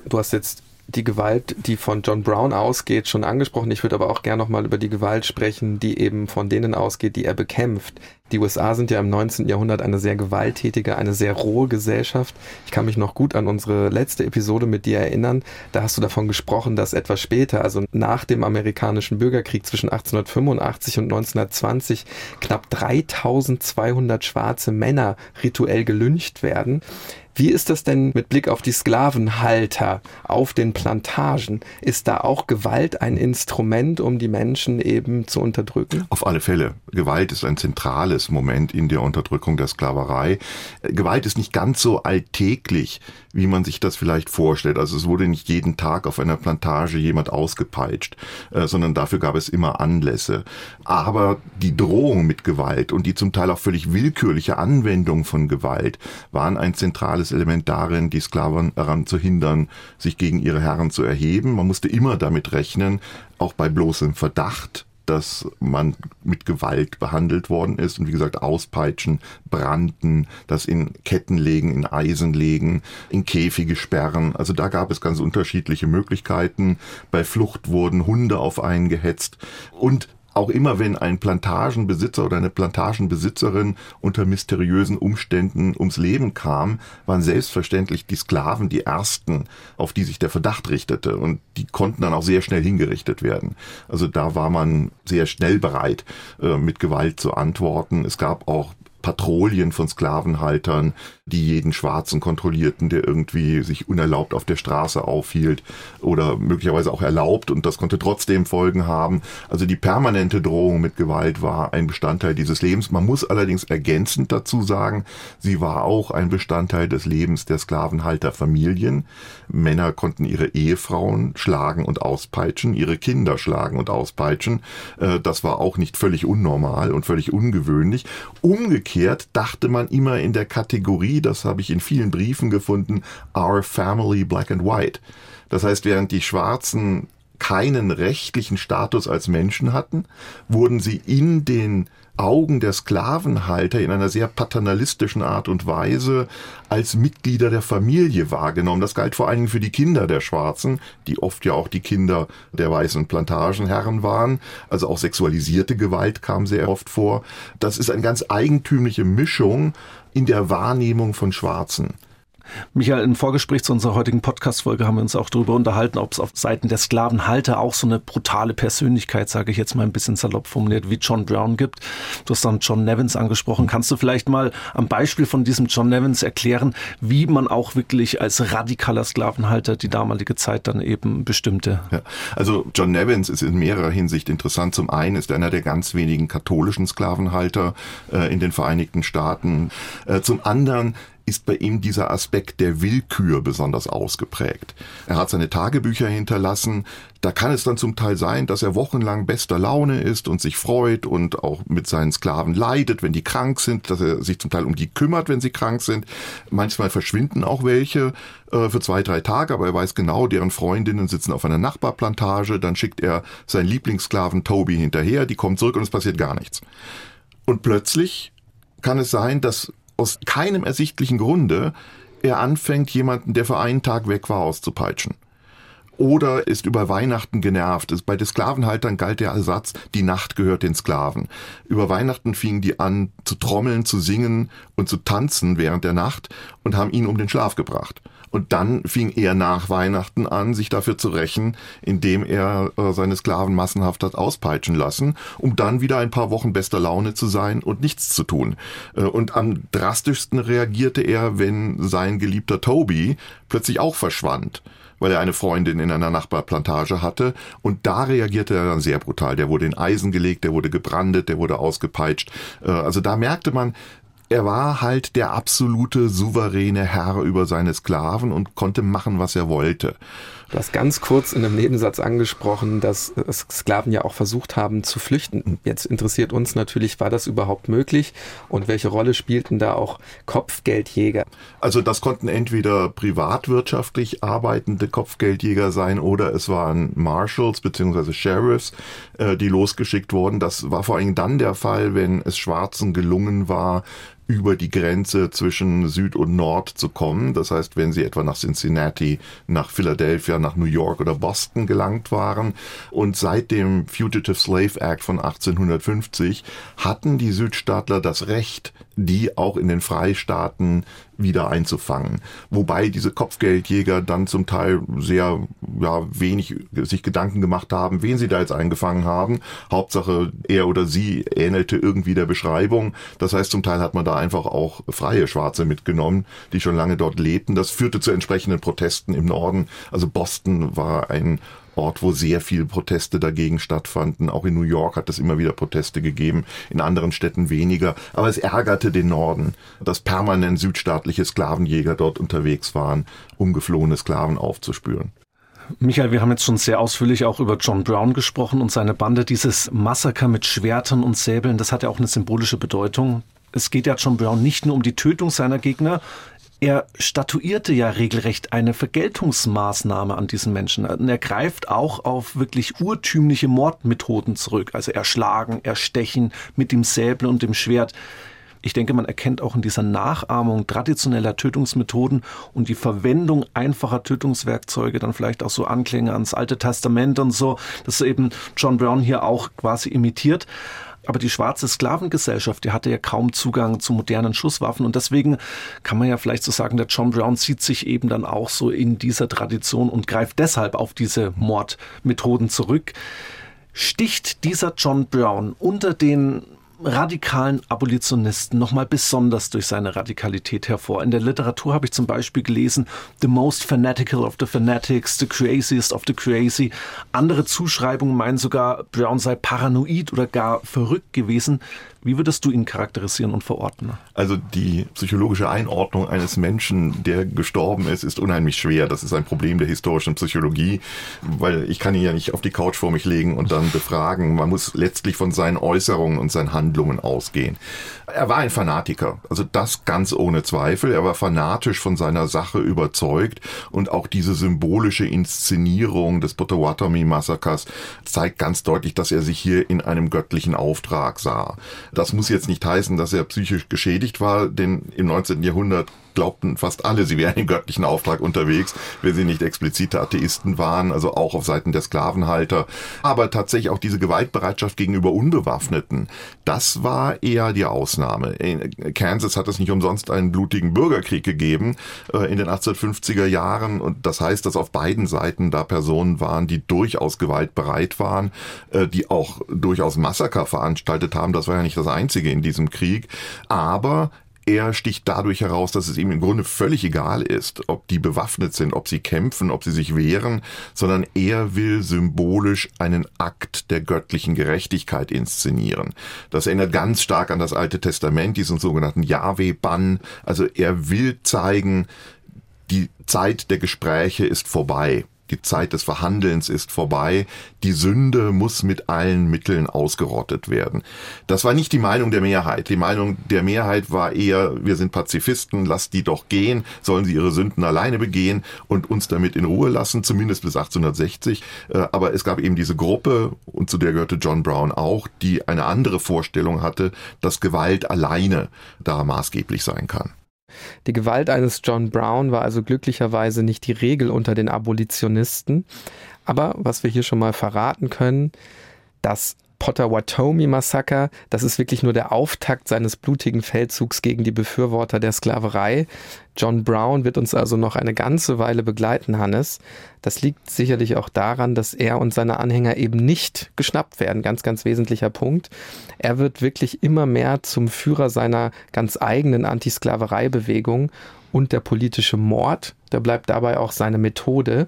Du hast jetzt die Gewalt, die von John Brown ausgeht, schon angesprochen. Ich würde aber auch gerne nochmal über die Gewalt sprechen, die eben von denen ausgeht, die er bekämpft. Die USA sind ja im 19. Jahrhundert eine sehr gewalttätige, eine sehr rohe Gesellschaft. Ich kann mich noch gut an unsere letzte Episode mit dir erinnern. Da hast du davon gesprochen, dass etwas später, also nach dem amerikanischen Bürgerkrieg zwischen 1885 und 1920, knapp 3200 schwarze Männer rituell gelyncht werden. Wie ist das denn mit Blick auf die Sklavenhalter auf den Plantagen? Ist da auch Gewalt ein Instrument, um die Menschen eben zu unterdrücken? Auf alle Fälle. Gewalt ist ein zentrales Moment in der Unterdrückung der Sklaverei. Gewalt ist nicht ganz so alltäglich, wie man sich das vielleicht vorstellt. Also es wurde nicht jeden Tag auf einer Plantage jemand ausgepeitscht, äh, sondern dafür gab es immer Anlässe. Aber die Drohung mit Gewalt und die zum Teil auch völlig willkürliche Anwendung von Gewalt waren ein zentrales zentrales Element darin, die Sklaven daran zu hindern, sich gegen ihre Herren zu erheben. Man musste immer damit rechnen, auch bei bloßem Verdacht, dass man mit Gewalt behandelt worden ist und wie gesagt auspeitschen, branden, das in Ketten legen, in Eisen legen, in Käfige sperren. Also da gab es ganz unterschiedliche Möglichkeiten. Bei Flucht wurden Hunde auf einen gehetzt und auch immer wenn ein Plantagenbesitzer oder eine Plantagenbesitzerin unter mysteriösen Umständen ums Leben kam, waren selbstverständlich die Sklaven die ersten, auf die sich der Verdacht richtete. Und die konnten dann auch sehr schnell hingerichtet werden. Also da war man sehr schnell bereit, äh, mit Gewalt zu antworten. Es gab auch Patrouillen von Sklavenhaltern, die jeden Schwarzen kontrollierten, der irgendwie sich unerlaubt auf der Straße aufhielt oder möglicherweise auch erlaubt und das konnte trotzdem Folgen haben. Also die permanente Drohung mit Gewalt war ein Bestandteil dieses Lebens. Man muss allerdings ergänzend dazu sagen, sie war auch ein Bestandteil des Lebens der Sklavenhalterfamilien. Männer konnten ihre Ehefrauen schlagen und auspeitschen, ihre Kinder schlagen und auspeitschen. Äh, das war auch nicht völlig unnormal und völlig ungewöhnlich. Umgekehrt dachte man immer in der Kategorie das habe ich in vielen Briefen gefunden, Our Family Black and White. Das heißt, während die Schwarzen keinen rechtlichen Status als Menschen hatten, wurden sie in den Augen der Sklavenhalter in einer sehr paternalistischen Art und Weise als Mitglieder der Familie wahrgenommen. Das galt vor allen Dingen für die Kinder der Schwarzen, die oft ja auch die Kinder der weißen Plantagenherren waren. Also auch sexualisierte Gewalt kam sehr oft vor. Das ist eine ganz eigentümliche Mischung in der Wahrnehmung von Schwarzen. Michael, im Vorgespräch zu unserer heutigen Podcast-Folge haben wir uns auch darüber unterhalten, ob es auf Seiten der Sklavenhalter auch so eine brutale Persönlichkeit, sage ich jetzt mal ein bisschen salopp formuliert, wie John Brown gibt. Du hast dann John Nevins angesprochen. Kannst du vielleicht mal am Beispiel von diesem John Nevins erklären, wie man auch wirklich als radikaler Sklavenhalter die damalige Zeit dann eben bestimmte? Ja, also John Nevins ist in mehrerer Hinsicht interessant. Zum einen ist er einer der ganz wenigen katholischen Sklavenhalter äh, in den Vereinigten Staaten. Äh, zum anderen ist bei ihm dieser Aspekt der Willkür besonders ausgeprägt. Er hat seine Tagebücher hinterlassen. Da kann es dann zum Teil sein, dass er wochenlang bester Laune ist und sich freut und auch mit seinen Sklaven leidet, wenn die krank sind, dass er sich zum Teil um die kümmert, wenn sie krank sind. Manchmal verschwinden auch welche äh, für zwei, drei Tage, aber er weiß genau, deren Freundinnen sitzen auf einer Nachbarplantage. Dann schickt er seinen Lieblingssklaven Toby hinterher, die kommt zurück und es passiert gar nichts. Und plötzlich kann es sein, dass aus keinem ersichtlichen Grunde er anfängt, jemanden, der für einen Tag weg war, auszupeitschen. Oder ist über Weihnachten genervt. Bei den Sklavenhaltern galt der Ersatz, die Nacht gehört den Sklaven. Über Weihnachten fingen die an zu trommeln, zu singen und zu tanzen während der Nacht und haben ihn um den Schlaf gebracht. Und dann fing er nach Weihnachten an, sich dafür zu rächen, indem er äh, seine Sklaven massenhaft hat auspeitschen lassen, um dann wieder ein paar Wochen bester Laune zu sein und nichts zu tun. Äh, und am drastischsten reagierte er, wenn sein geliebter Toby plötzlich auch verschwand weil er eine Freundin in einer Nachbarplantage hatte. Und da reagierte er dann sehr brutal. Der wurde in Eisen gelegt, der wurde gebrandet, der wurde ausgepeitscht. Äh, also da merkte man, er war halt der absolute souveräne Herr über seine Sklaven und konnte machen, was er wollte. Du hast ganz kurz in einem Nebensatz angesprochen, dass Sklaven ja auch versucht haben zu flüchten. Jetzt interessiert uns natürlich, war das überhaupt möglich und welche Rolle spielten da auch Kopfgeldjäger? Also das konnten entweder privatwirtschaftlich arbeitende Kopfgeldjäger sein oder es waren Marshals bzw. Sheriffs, äh, die losgeschickt wurden. Das war vor allem dann der Fall, wenn es Schwarzen gelungen war, über die Grenze zwischen Süd und Nord zu kommen. Das heißt, wenn sie etwa nach Cincinnati, nach Philadelphia, nach New York oder Boston gelangt waren. Und seit dem Fugitive Slave Act von 1850 hatten die Südstaatler das Recht, die auch in den Freistaaten wieder einzufangen. Wobei diese Kopfgeldjäger dann zum Teil sehr ja, wenig sich Gedanken gemacht haben, wen sie da jetzt eingefangen haben. Hauptsache er oder sie ähnelte irgendwie der Beschreibung. Das heißt, zum Teil hat man da einfach auch freie Schwarze mitgenommen, die schon lange dort lebten. Das führte zu entsprechenden Protesten im Norden. Also Boston war ein Ort, wo sehr viele Proteste dagegen stattfanden. Auch in New York hat es immer wieder Proteste gegeben, in anderen Städten weniger. Aber es ärgerte den Norden, dass permanent südstaatliche Sklavenjäger dort unterwegs waren, um geflohene Sklaven aufzuspüren. Michael, wir haben jetzt schon sehr ausführlich auch über John Brown gesprochen und seine Bande. Dieses Massaker mit Schwertern und Säbeln, das hat ja auch eine symbolische Bedeutung. Es geht ja John Brown nicht nur um die Tötung seiner Gegner, er statuierte ja regelrecht eine Vergeltungsmaßnahme an diesen Menschen. Und er greift auch auf wirklich urtümliche Mordmethoden zurück. Also erschlagen, erstechen mit dem Säbel und dem Schwert. Ich denke, man erkennt auch in dieser Nachahmung traditioneller Tötungsmethoden und die Verwendung einfacher Tötungswerkzeuge, dann vielleicht auch so Anklänge ans Alte Testament und so, dass eben John Brown hier auch quasi imitiert. Aber die schwarze Sklavengesellschaft, die hatte ja kaum Zugang zu modernen Schusswaffen und deswegen kann man ja vielleicht so sagen, der John Brown zieht sich eben dann auch so in dieser Tradition und greift deshalb auf diese Mordmethoden zurück. Sticht dieser John Brown unter den radikalen Abolitionisten nochmal besonders durch seine Radikalität hervor. In der Literatur habe ich zum Beispiel gelesen, The most fanatical of the fanatics, the craziest of the crazy. Andere Zuschreibungen meinen sogar, Brown sei paranoid oder gar verrückt gewesen. Wie würdest du ihn charakterisieren und verorten? Also die psychologische Einordnung eines Menschen, der gestorben ist, ist unheimlich schwer. Das ist ein Problem der historischen Psychologie, weil ich kann ihn ja nicht auf die Couch vor mich legen und dann befragen. Man muss letztlich von seinen Äußerungen und seinen Handlungen ausgehen. Er war ein Fanatiker, also das ganz ohne Zweifel. Er war fanatisch von seiner Sache überzeugt und auch diese symbolische Inszenierung des Potawatomi-Massakers zeigt ganz deutlich, dass er sich hier in einem göttlichen Auftrag sah. Das muss jetzt nicht heißen, dass er psychisch geschädigt war, denn im 19. Jahrhundert glaubten fast alle, sie wären im göttlichen Auftrag unterwegs, wenn sie nicht explizite Atheisten waren, also auch auf Seiten der Sklavenhalter. Aber tatsächlich auch diese Gewaltbereitschaft gegenüber Unbewaffneten, das war eher die Ausnahme. In Kansas hat es nicht umsonst einen blutigen Bürgerkrieg gegeben äh, in den 1850er Jahren und das heißt, dass auf beiden Seiten da Personen waren, die durchaus gewaltbereit waren, äh, die auch durchaus Massaker veranstaltet haben. Das war ja nicht das einzige in diesem Krieg. Aber er sticht dadurch heraus, dass es ihm im Grunde völlig egal ist, ob die bewaffnet sind, ob sie kämpfen, ob sie sich wehren, sondern er will symbolisch einen Akt der göttlichen Gerechtigkeit inszenieren. Das erinnert ganz stark an das Alte Testament, diesen sogenannten Yahweh-Bann. Also er will zeigen, die Zeit der Gespräche ist vorbei die Zeit des Verhandelns ist vorbei, die Sünde muss mit allen Mitteln ausgerottet werden. Das war nicht die Meinung der Mehrheit. Die Meinung der Mehrheit war eher, wir sind Pazifisten, lasst die doch gehen, sollen sie ihre Sünden alleine begehen und uns damit in Ruhe lassen, zumindest bis 1860. Äh, aber es gab eben diese Gruppe, und zu der gehörte John Brown auch, die eine andere Vorstellung hatte, dass Gewalt alleine da maßgeblich sein kann. Die Gewalt eines John Brown war also glücklicherweise nicht die Regel unter den Abolitionisten. Aber was wir hier schon mal verraten können, das Potawatomi-Massaker, das ist wirklich nur der Auftakt seines blutigen Feldzugs gegen die Befürworter der Sklaverei. John Brown wird uns also noch eine ganze Weile begleiten, Hannes. Das liegt sicherlich auch daran, dass er und seine Anhänger eben nicht geschnappt werden. Ganz, ganz wesentlicher Punkt. Er wird wirklich immer mehr zum Führer seiner ganz eigenen Antisklaverei-Bewegung und der politische Mord, der bleibt dabei auch seine Methode.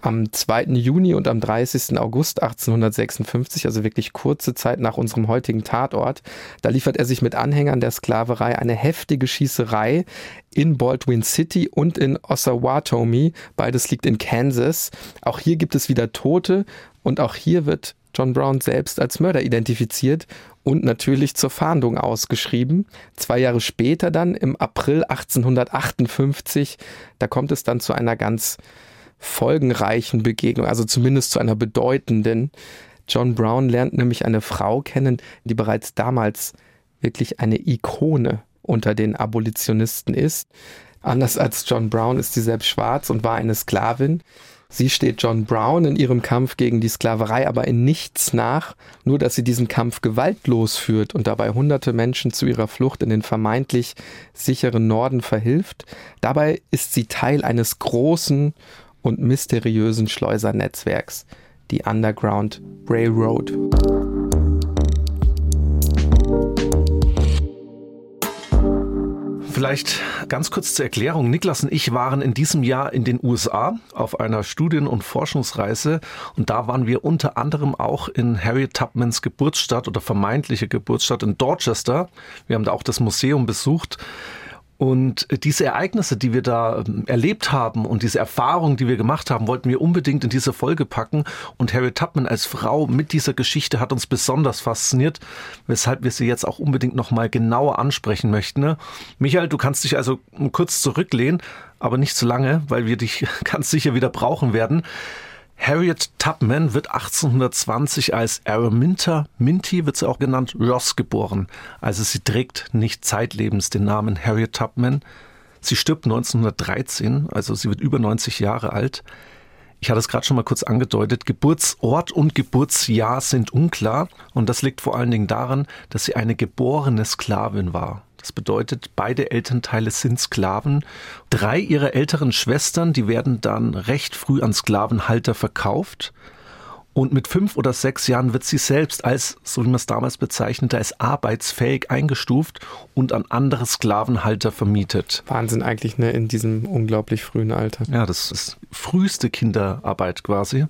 Am 2. Juni und am 30. August 1856, also wirklich kurze Zeit nach unserem heutigen Tatort, da liefert er sich mit Anhängern der Sklaverei eine heftige Schießerei in Baldwin City und in Osawatomie. Beides liegt in Kansas. Auch hier gibt es wieder Tote und auch hier wird John Brown selbst als Mörder identifiziert und natürlich zur Fahndung ausgeschrieben. Zwei Jahre später dann, im April 1858, da kommt es dann zu einer ganz folgenreichen Begegnung, also zumindest zu einer bedeutenden. John Brown lernt nämlich eine Frau kennen, die bereits damals wirklich eine Ikone unter den Abolitionisten ist. Anders als John Brown ist sie selbst schwarz und war eine Sklavin. Sie steht John Brown in ihrem Kampf gegen die Sklaverei aber in nichts nach, nur dass sie diesen Kampf gewaltlos führt und dabei hunderte Menschen zu ihrer Flucht in den vermeintlich sicheren Norden verhilft. Dabei ist sie Teil eines großen und mysteriösen Schleusernetzwerks, die Underground Railroad. Vielleicht ganz kurz zur Erklärung. Niklas und ich waren in diesem Jahr in den USA auf einer Studien- und Forschungsreise und da waren wir unter anderem auch in Harriet Tubmans Geburtsstadt oder vermeintliche Geburtsstadt in Dorchester. Wir haben da auch das Museum besucht. Und diese Ereignisse, die wir da ähm, erlebt haben und diese Erfahrungen, die wir gemacht haben, wollten wir unbedingt in diese Folge packen. Und Harriet Tubman als Frau mit dieser Geschichte hat uns besonders fasziniert, weshalb wir sie jetzt auch unbedingt nochmal genauer ansprechen möchten. Ne? Michael, du kannst dich also kurz zurücklehnen, aber nicht zu lange, weil wir dich ganz sicher wieder brauchen werden. Harriet Tubman wird 1820 als Araminta Minty, wird sie auch genannt, Ross geboren. Also sie trägt nicht zeitlebens den Namen Harriet Tubman. Sie stirbt 1913, also sie wird über 90 Jahre alt. Ich hatte es gerade schon mal kurz angedeutet, Geburtsort und Geburtsjahr sind unklar und das liegt vor allen Dingen daran, dass sie eine geborene Sklavin war. Das bedeutet, beide Elternteile sind Sklaven. Drei ihrer älteren Schwestern, die werden dann recht früh an Sklavenhalter verkauft. Und mit fünf oder sechs Jahren wird sie selbst als, so wie man es damals bezeichnete, als arbeitsfähig eingestuft und an andere Sklavenhalter vermietet. Wahnsinn eigentlich, ne, in diesem unglaublich frühen Alter. Ja, das ist früheste Kinderarbeit quasi.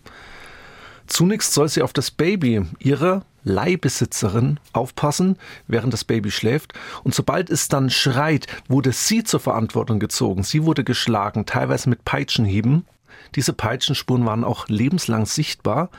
Zunächst soll sie auf das Baby ihrer Leihbesitzerin aufpassen, während das Baby schläft. Und sobald es dann schreit, wurde sie zur Verantwortung gezogen. Sie wurde geschlagen, teilweise mit Peitschenhieben. Diese Peitschenspuren waren auch lebenslang sichtbar.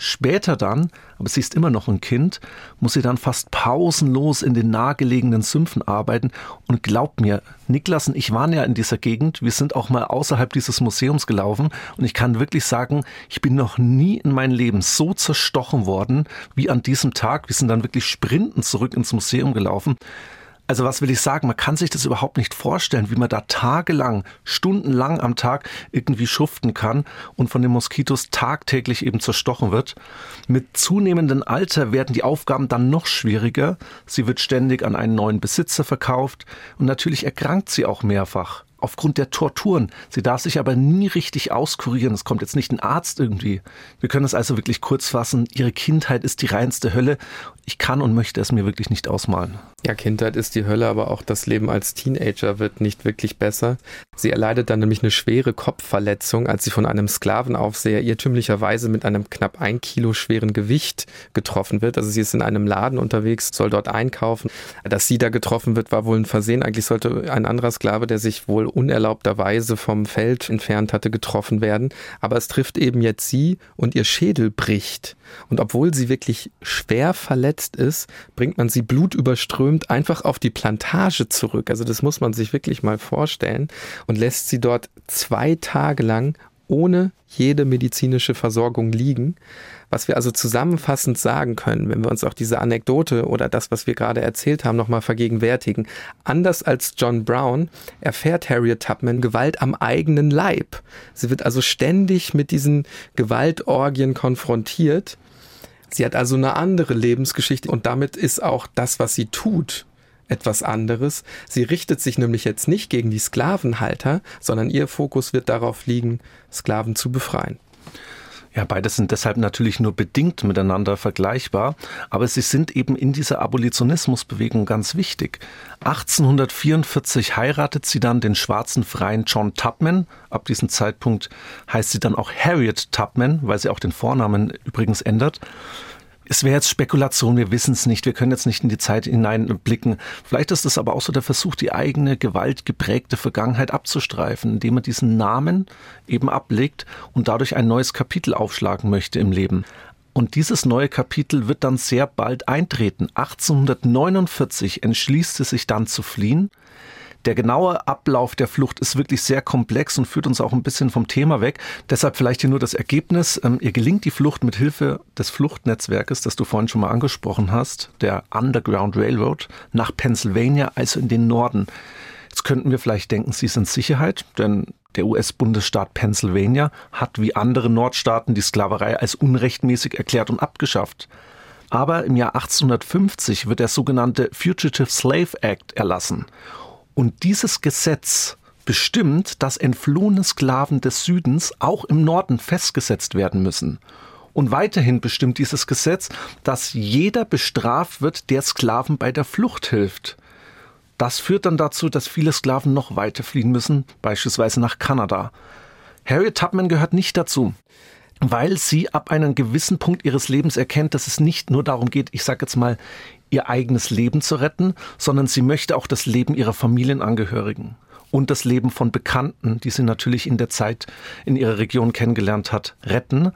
Später dann, aber sie ist immer noch ein Kind, muss sie dann fast pausenlos in den nahegelegenen Sümpfen arbeiten. Und glaubt mir, Niklas und ich waren ja in dieser Gegend. Wir sind auch mal außerhalb dieses Museums gelaufen. Und ich kann wirklich sagen, ich bin noch nie in meinem Leben so zerstochen worden wie an diesem Tag. Wir sind dann wirklich sprintend zurück ins Museum gelaufen. Also was will ich sagen? Man kann sich das überhaupt nicht vorstellen, wie man da tagelang, stundenlang am Tag irgendwie schuften kann und von den Moskitos tagtäglich eben zerstochen wird. Mit zunehmendem Alter werden die Aufgaben dann noch schwieriger. Sie wird ständig an einen neuen Besitzer verkauft und natürlich erkrankt sie auch mehrfach aufgrund der Torturen. Sie darf sich aber nie richtig auskurieren. Es kommt jetzt nicht ein Arzt irgendwie. Wir können es also wirklich kurz fassen. Ihre Kindheit ist die reinste Hölle. Ich kann und möchte es mir wirklich nicht ausmalen. Ja, Kindheit ist die Hölle, aber auch das Leben als Teenager wird nicht wirklich besser. Sie erleidet dann nämlich eine schwere Kopfverletzung, als sie von einem Sklavenaufseher irrtümlicherweise mit einem knapp ein Kilo schweren Gewicht getroffen wird. Also sie ist in einem Laden unterwegs, soll dort einkaufen. Dass sie da getroffen wird, war wohl ein Versehen. Eigentlich sollte ein anderer Sklave, der sich wohl unerlaubterweise vom Feld entfernt hatte, getroffen werden. Aber es trifft eben jetzt sie und ihr Schädel bricht. Und obwohl sie wirklich schwer verletzt ist, bringt man sie blutüberströmt einfach auf die Plantage zurück. Also das muss man sich wirklich mal vorstellen und lässt sie dort zwei Tage lang ohne jede medizinische Versorgung liegen. Was wir also zusammenfassend sagen können, wenn wir uns auch diese Anekdote oder das, was wir gerade erzählt haben, nochmal vergegenwärtigen. Anders als John Brown erfährt Harriet Tubman Gewalt am eigenen Leib. Sie wird also ständig mit diesen Gewaltorgien konfrontiert. Sie hat also eine andere Lebensgeschichte und damit ist auch das, was sie tut, etwas anderes. Sie richtet sich nämlich jetzt nicht gegen die Sklavenhalter, sondern ihr Fokus wird darauf liegen, Sklaven zu befreien. Ja, beide sind deshalb natürlich nur bedingt miteinander vergleichbar, aber sie sind eben in dieser Abolitionismusbewegung ganz wichtig. 1844 heiratet sie dann den schwarzen freien John Tubman. Ab diesem Zeitpunkt heißt sie dann auch Harriet Tubman, weil sie auch den Vornamen übrigens ändert. Es wäre jetzt Spekulation, wir wissen es nicht, wir können jetzt nicht in die Zeit hineinblicken. Vielleicht ist es aber auch so der Versuch, die eigene gewaltgeprägte Vergangenheit abzustreifen, indem man diesen Namen eben ablegt und dadurch ein neues Kapitel aufschlagen möchte im Leben. Und dieses neue Kapitel wird dann sehr bald eintreten. 1849 entschließt sie sich dann zu fliehen der genaue Ablauf der Flucht ist wirklich sehr komplex und führt uns auch ein bisschen vom Thema weg. Deshalb vielleicht hier nur das Ergebnis. Ähm, ihr gelingt die Flucht mit Hilfe des Fluchtnetzwerkes, das du vorhin schon mal angesprochen hast, der Underground Railroad, nach Pennsylvania, also in den Norden. Jetzt könnten wir vielleicht denken, sie sind Sicherheit, denn der US-Bundesstaat Pennsylvania hat wie andere Nordstaaten die Sklaverei als unrechtmäßig erklärt und abgeschafft. Aber im Jahr 1850 wird der sogenannte Fugitive Slave Act erlassen. Und dieses Gesetz bestimmt, dass entflohene Sklaven des Südens auch im Norden festgesetzt werden müssen. Und weiterhin bestimmt dieses Gesetz, dass jeder bestraft wird, der Sklaven bei der Flucht hilft. Das führt dann dazu, dass viele Sklaven noch weiter fliehen müssen, beispielsweise nach Kanada. Harriet Tubman gehört nicht dazu weil sie ab einem gewissen Punkt ihres Lebens erkennt, dass es nicht nur darum geht, ich sage jetzt mal, ihr eigenes Leben zu retten, sondern sie möchte auch das Leben ihrer Familienangehörigen und das Leben von Bekannten, die sie natürlich in der Zeit in ihrer Region kennengelernt hat, retten.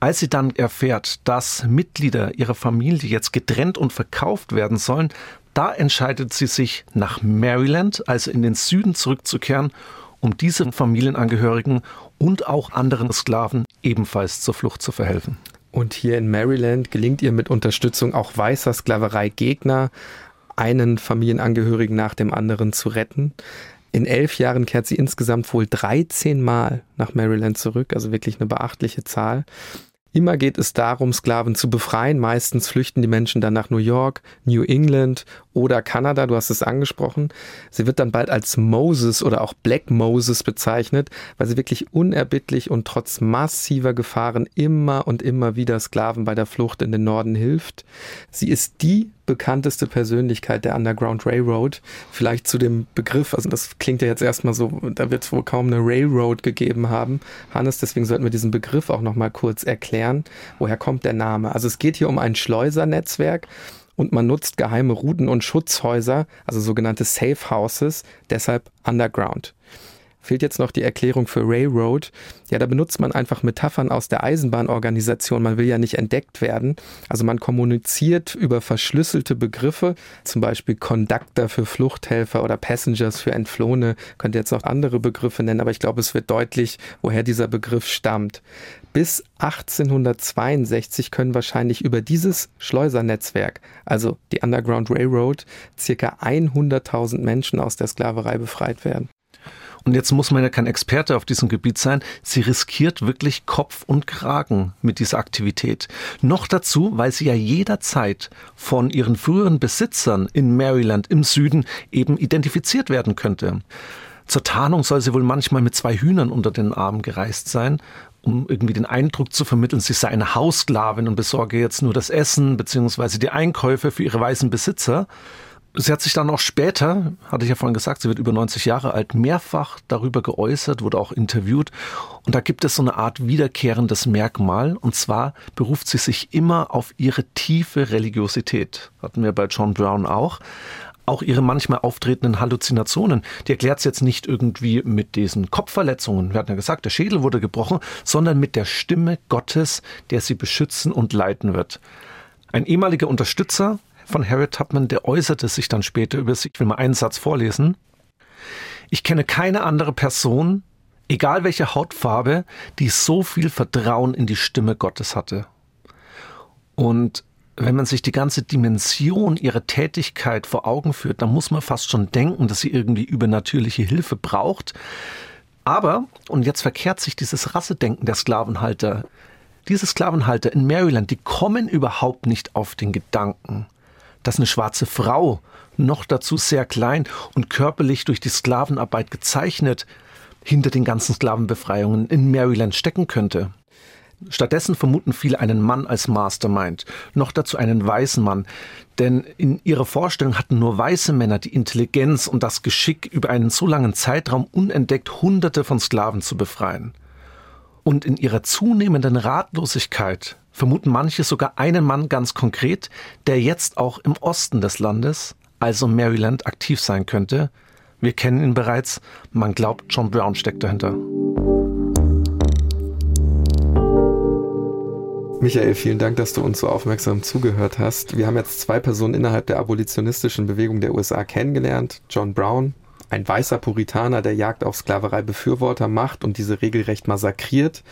Als sie dann erfährt, dass Mitglieder ihrer Familie jetzt getrennt und verkauft werden sollen, da entscheidet sie sich, nach Maryland, also in den Süden zurückzukehren, um diesen Familienangehörigen und auch anderen Sklaven ebenfalls zur Flucht zu verhelfen. Und hier in Maryland gelingt ihr mit Unterstützung auch weißer Sklaverei-Gegner, einen Familienangehörigen nach dem anderen zu retten. In elf Jahren kehrt sie insgesamt wohl 13 Mal nach Maryland zurück, also wirklich eine beachtliche Zahl. Immer geht es darum, Sklaven zu befreien. Meistens flüchten die Menschen dann nach New York, New England oder Kanada, du hast es angesprochen. Sie wird dann bald als Moses oder auch Black Moses bezeichnet, weil sie wirklich unerbittlich und trotz massiver Gefahren immer und immer wieder Sklaven bei der Flucht in den Norden hilft. Sie ist die bekannteste Persönlichkeit der Underground Railroad. Vielleicht zu dem Begriff, also das klingt ja jetzt erstmal so, da wird es wohl kaum eine Railroad gegeben haben. Hannes, deswegen sollten wir diesen Begriff auch nochmal kurz erklären. Woher kommt der Name? Also es geht hier um ein Schleusernetzwerk und man nutzt geheime Routen und Schutzhäuser, also sogenannte Safe Houses, deshalb Underground fehlt jetzt noch die Erklärung für Railroad. Ja, da benutzt man einfach Metaphern aus der Eisenbahnorganisation. Man will ja nicht entdeckt werden. Also man kommuniziert über verschlüsselte Begriffe, zum Beispiel Conductor für Fluchthelfer oder Passengers für Entflohene. Könnt ihr jetzt noch andere Begriffe nennen, aber ich glaube, es wird deutlich, woher dieser Begriff stammt. Bis 1862 können wahrscheinlich über dieses Schleusernetzwerk, also die Underground Railroad, circa 100.000 Menschen aus der Sklaverei befreit werden. Und jetzt muss man ja kein Experte auf diesem Gebiet sein. Sie riskiert wirklich Kopf und Kragen mit dieser Aktivität. Noch dazu, weil sie ja jederzeit von ihren früheren Besitzern in Maryland im Süden eben identifiziert werden könnte. Zur Tarnung soll sie wohl manchmal mit zwei Hühnern unter den Armen gereist sein, um irgendwie den Eindruck zu vermitteln, sie sei eine Haussklavin und besorge jetzt nur das Essen bzw. die Einkäufe für ihre weißen Besitzer. Sie hat sich dann auch später, hatte ich ja vorhin gesagt, sie wird über 90 Jahre alt, mehrfach darüber geäußert, wurde auch interviewt. Und da gibt es so eine Art wiederkehrendes Merkmal. Und zwar beruft sie sich immer auf ihre tiefe Religiosität. Hatten wir bei John Brown auch. Auch ihre manchmal auftretenden Halluzinationen, die erklärt sie jetzt nicht irgendwie mit diesen Kopfverletzungen. Wir hatten ja gesagt, der Schädel wurde gebrochen, sondern mit der Stimme Gottes, der sie beschützen und leiten wird. Ein ehemaliger Unterstützer von Harriet Tubman, der äußerte sich dann später über sich. Ich will mal einen Satz vorlesen. Ich kenne keine andere Person, egal welche Hautfarbe, die so viel Vertrauen in die Stimme Gottes hatte. Und wenn man sich die ganze Dimension ihrer Tätigkeit vor Augen führt, dann muss man fast schon denken, dass sie irgendwie übernatürliche Hilfe braucht. Aber, und jetzt verkehrt sich dieses Rassedenken der Sklavenhalter, diese Sklavenhalter in Maryland, die kommen überhaupt nicht auf den Gedanken, dass eine schwarze Frau, noch dazu sehr klein und körperlich durch die Sklavenarbeit gezeichnet, hinter den ganzen Sklavenbefreiungen in Maryland stecken könnte. Stattdessen vermuten viele einen Mann als Mastermind, noch dazu einen weißen Mann, denn in ihrer Vorstellung hatten nur weiße Männer die Intelligenz und das Geschick, über einen so langen Zeitraum unentdeckt Hunderte von Sklaven zu befreien. Und in ihrer zunehmenden Ratlosigkeit vermuten manche sogar einen Mann ganz konkret, der jetzt auch im Osten des Landes, also Maryland, aktiv sein könnte. Wir kennen ihn bereits, man glaubt, John Brown steckt dahinter. Michael, vielen Dank, dass du uns so aufmerksam zugehört hast. Wir haben jetzt zwei Personen innerhalb der abolitionistischen Bewegung der USA kennengelernt. John Brown, ein weißer Puritaner, der Jagd auf Sklaverei-Befürworter macht und diese regelrecht massakriert.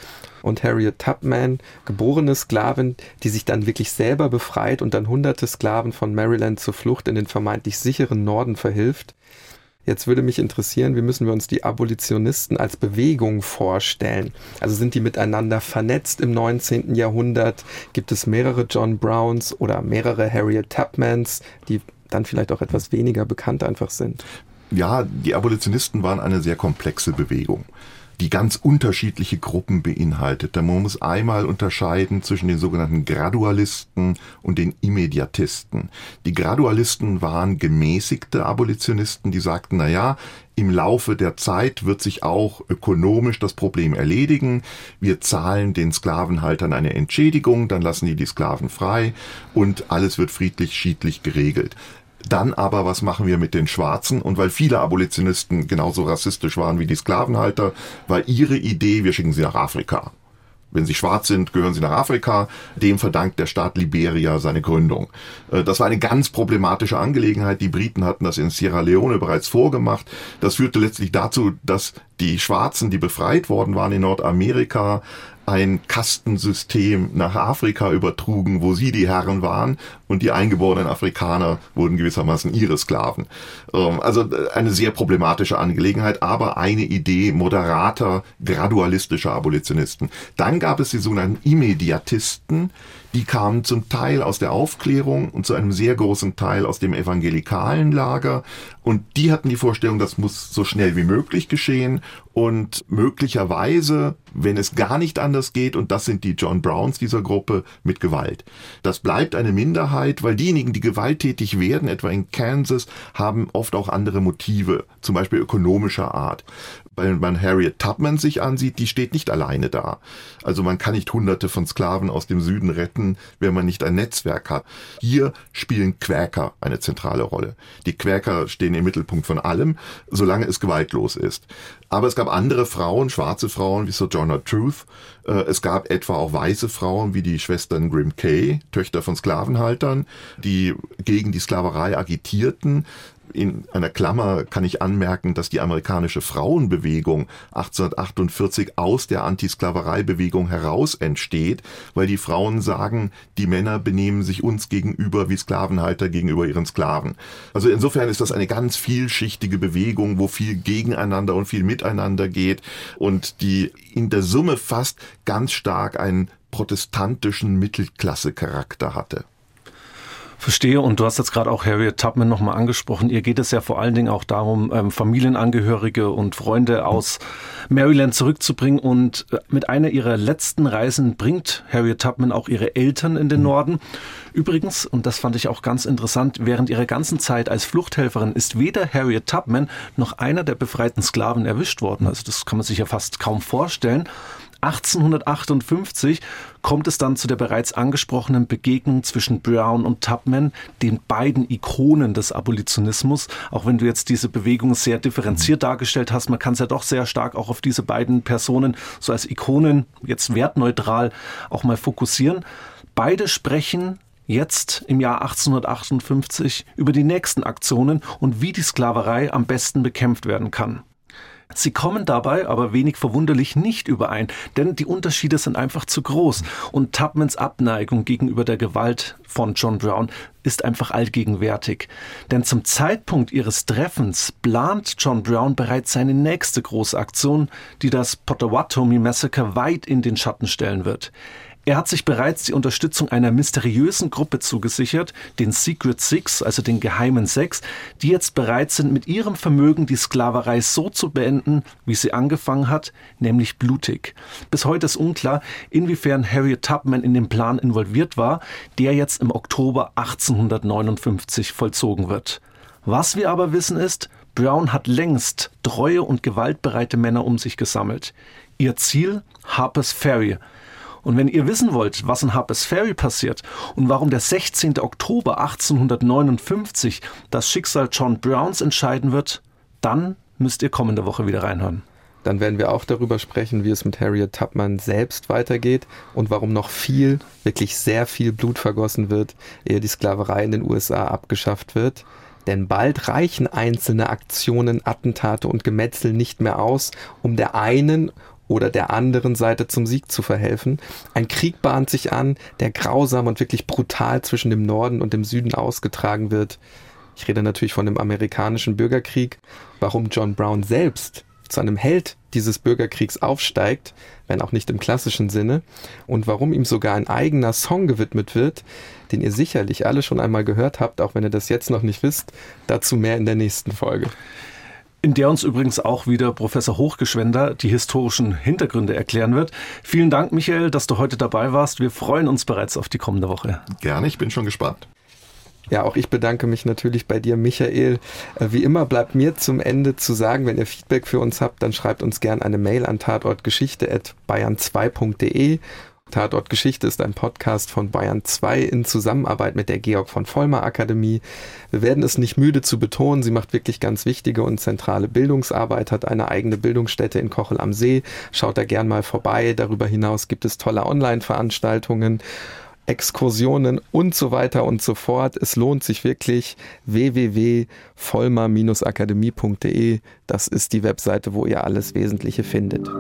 Und Harriet Tubman, geborene Sklavin, die sich dann wirklich selber befreit und dann hunderte Sklaven von Maryland zur Flucht in den vermeintlich sicheren Norden verhilft. Jetzt würde mich interessieren, wie müssen wir uns die Abolitionisten als Bewegung vorstellen? Also sind die miteinander vernetzt im 19. Jahrhundert? Gibt es mehrere John Browns oder mehrere Harriet Tubmans, die dann vielleicht auch etwas weniger bekannt einfach sind? Ja, die Abolitionisten waren eine sehr komplexe Bewegung die ganz unterschiedliche Gruppen beinhaltet. Man muss einmal unterscheiden zwischen den sogenannten Gradualisten und den Immediatisten. Die Gradualisten waren gemäßigte Abolitionisten, die sagten, na ja, im Laufe der Zeit wird sich auch ökonomisch das Problem erledigen. Wir zahlen den Sklavenhaltern eine Entschädigung, dann lassen die die Sklaven frei und alles wird friedlich, schiedlich geregelt. Dann aber, was machen wir mit den Schwarzen? Und weil viele Abolitionisten genauso rassistisch waren wie die Sklavenhalter, war ihre Idee, wir schicken sie nach Afrika. Wenn sie schwarz sind, gehören sie nach Afrika. Dem verdankt der Staat Liberia seine Gründung. Äh, das war eine ganz problematische Angelegenheit. Die Briten hatten das in Sierra Leone bereits vorgemacht. Das führte letztlich dazu, dass die Schwarzen, die befreit worden waren in Nordamerika, ein Kastensystem nach Afrika übertrugen, wo sie die Herren waren und die eingeborenen Afrikaner wurden gewissermaßen ihre Sklaven. Ähm, also äh, eine sehr problematische Angelegenheit, aber eine Idee moderater, gradualistischer Abolitionisten. Dann gab es die sogenannten Immediatisten, die kamen zum Teil aus der Aufklärung und zu einem sehr großen Teil aus dem evangelikalen Lager. Und die hatten die Vorstellung, das muss so schnell wie möglich geschehen und möglicherweise, wenn es gar nicht anders geht, und das sind die John Browns dieser Gruppe, mit Gewalt. Das bleibt eine Minderheit, weil diejenigen, die gewalttätig werden, etwa in Kansas, haben oft auch andere Motive, zum Beispiel ökonomischer Art wenn man Harriet Tubman sich ansieht, die steht nicht alleine da. Also man kann nicht hunderte von Sklaven aus dem Süden retten, wenn man nicht ein Netzwerk hat. Hier spielen Quäker eine zentrale Rolle. Die Quäker stehen im Mittelpunkt von allem, solange es gewaltlos ist. Aber es gab andere Frauen, schwarze Frauen wie Sojourner Truth. Äh, es gab etwa auch weiße Frauen wie die Schwestern Grim Kay, Töchter von Sklavenhaltern, die gegen die Sklaverei agitierten in einer Klammer kann ich anmerken, dass die amerikanische Frauenbewegung 1848 aus der Antisklavereibewegung heraus entsteht, weil die Frauen sagen, die Männer benehmen sich uns gegenüber wie Sklavenhalter gegenüber ihren Sklaven. Also insofern ist das eine ganz vielschichtige Bewegung, wo viel gegeneinander und viel miteinander geht und die in der Summe fast ganz stark einen protestantischen Mittelklasse-Charakter hatte. Verstehe. Und du hast jetzt gerade auch Harriet Tubman nochmal angesprochen. Ihr geht es ja vor allen Dingen auch darum, ähm, Familienangehörige und Freunde aus Maryland zurückzubringen. Und äh, mit einer ihrer letzten Reisen bringt Harriet Tubman auch ihre Eltern in den mhm. Norden. Übrigens, und das fand ich auch ganz interessant, während ihrer ganzen Zeit als Fluchthelferin ist weder Harriet Tubman noch einer der befreiten Sklaven erwischt worden. Also das kann man sich ja fast kaum vorstellen. 1858 kommt es dann zu der bereits angesprochenen Begegnung zwischen Brown und Tubman, den beiden Ikonen des Abolitionismus. Auch wenn du jetzt diese Bewegung sehr differenziert dargestellt hast, man kann es ja doch sehr stark auch auf diese beiden Personen so als Ikonen, jetzt wertneutral, auch mal fokussieren. Beide sprechen jetzt im Jahr 1858 über die nächsten Aktionen und wie die Sklaverei am besten bekämpft werden kann. Sie kommen dabei aber wenig verwunderlich nicht überein, denn die Unterschiede sind einfach zu groß und Tubmans Abneigung gegenüber der Gewalt von John Brown ist einfach allgegenwärtig. Denn zum Zeitpunkt ihres Treffens plant John Brown bereits seine nächste große Aktion, die das Potawatomi Massacre weit in den Schatten stellen wird. Er hat sich bereits die Unterstützung einer mysteriösen Gruppe zugesichert, den Secret Six, also den geheimen Sechs, die jetzt bereit sind, mit ihrem Vermögen die Sklaverei so zu beenden, wie sie angefangen hat, nämlich blutig. Bis heute ist unklar, inwiefern Harriet Tubman in den Plan involviert war, der jetzt im Oktober 1859 vollzogen wird. Was wir aber wissen ist, Brown hat längst treue und gewaltbereite Männer um sich gesammelt. Ihr Ziel Harper's Ferry, und wenn ihr wissen wollt, was in Harper's Ferry passiert und warum der 16. Oktober 1859 das Schicksal John Browns entscheiden wird, dann müsst ihr kommende Woche wieder reinhören. Dann werden wir auch darüber sprechen, wie es mit Harriet Tubman selbst weitergeht und warum noch viel, wirklich sehr viel Blut vergossen wird, ehe die Sklaverei in den USA abgeschafft wird. Denn bald reichen einzelne Aktionen, Attentate und Gemetzel nicht mehr aus, um der einen oder der anderen Seite zum Sieg zu verhelfen. Ein Krieg bahnt sich an, der grausam und wirklich brutal zwischen dem Norden und dem Süden ausgetragen wird. Ich rede natürlich von dem amerikanischen Bürgerkrieg. Warum John Brown selbst zu einem Held dieses Bürgerkriegs aufsteigt, wenn auch nicht im klassischen Sinne, und warum ihm sogar ein eigener Song gewidmet wird, den ihr sicherlich alle schon einmal gehört habt, auch wenn ihr das jetzt noch nicht wisst, dazu mehr in der nächsten Folge in der uns übrigens auch wieder Professor Hochgeschwender die historischen Hintergründe erklären wird. Vielen Dank, Michael, dass du heute dabei warst. Wir freuen uns bereits auf die kommende Woche. Gerne, ich bin schon gespannt. Ja, auch ich bedanke mich natürlich bei dir, Michael. Äh, wie immer bleibt mir zum Ende zu sagen, wenn ihr Feedback für uns habt, dann schreibt uns gerne eine Mail an tatortgeschichte.bayern2.de Tatort Geschichte ist ein Podcast von Bayern 2 in Zusammenarbeit mit der Georg von Vollmer Akademie. Wir werden es nicht müde zu betonen, sie macht wirklich ganz wichtige und zentrale Bildungsarbeit, hat eine eigene Bildungsstätte in Kochel am See. Schaut da gern mal vorbei. Darüber hinaus gibt es tolle Online-Veranstaltungen. Exkursionen und so weiter und so fort. Es lohnt sich wirklich. www.vollmer-akademie.de. Das ist die Webseite, wo ihr alles Wesentliche findet.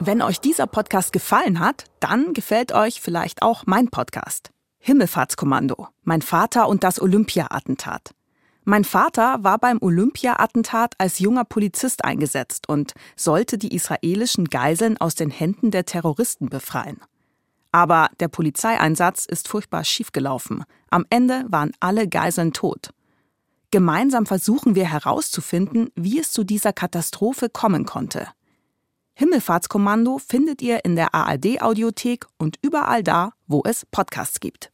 Wenn euch dieser Podcast gefallen hat, dann gefällt euch vielleicht auch mein Podcast. Himmelfahrtskommando. Mein Vater und das Olympia-Attentat. Mein Vater war beim Olympia-Attentat als junger Polizist eingesetzt und sollte die israelischen Geiseln aus den Händen der Terroristen befreien. Aber der Polizeieinsatz ist furchtbar schiefgelaufen. Am Ende waren alle Geiseln tot. Gemeinsam versuchen wir herauszufinden, wie es zu dieser Katastrophe kommen konnte. Himmelfahrtskommando findet ihr in der ARD Audiothek und überall da, wo es Podcasts gibt.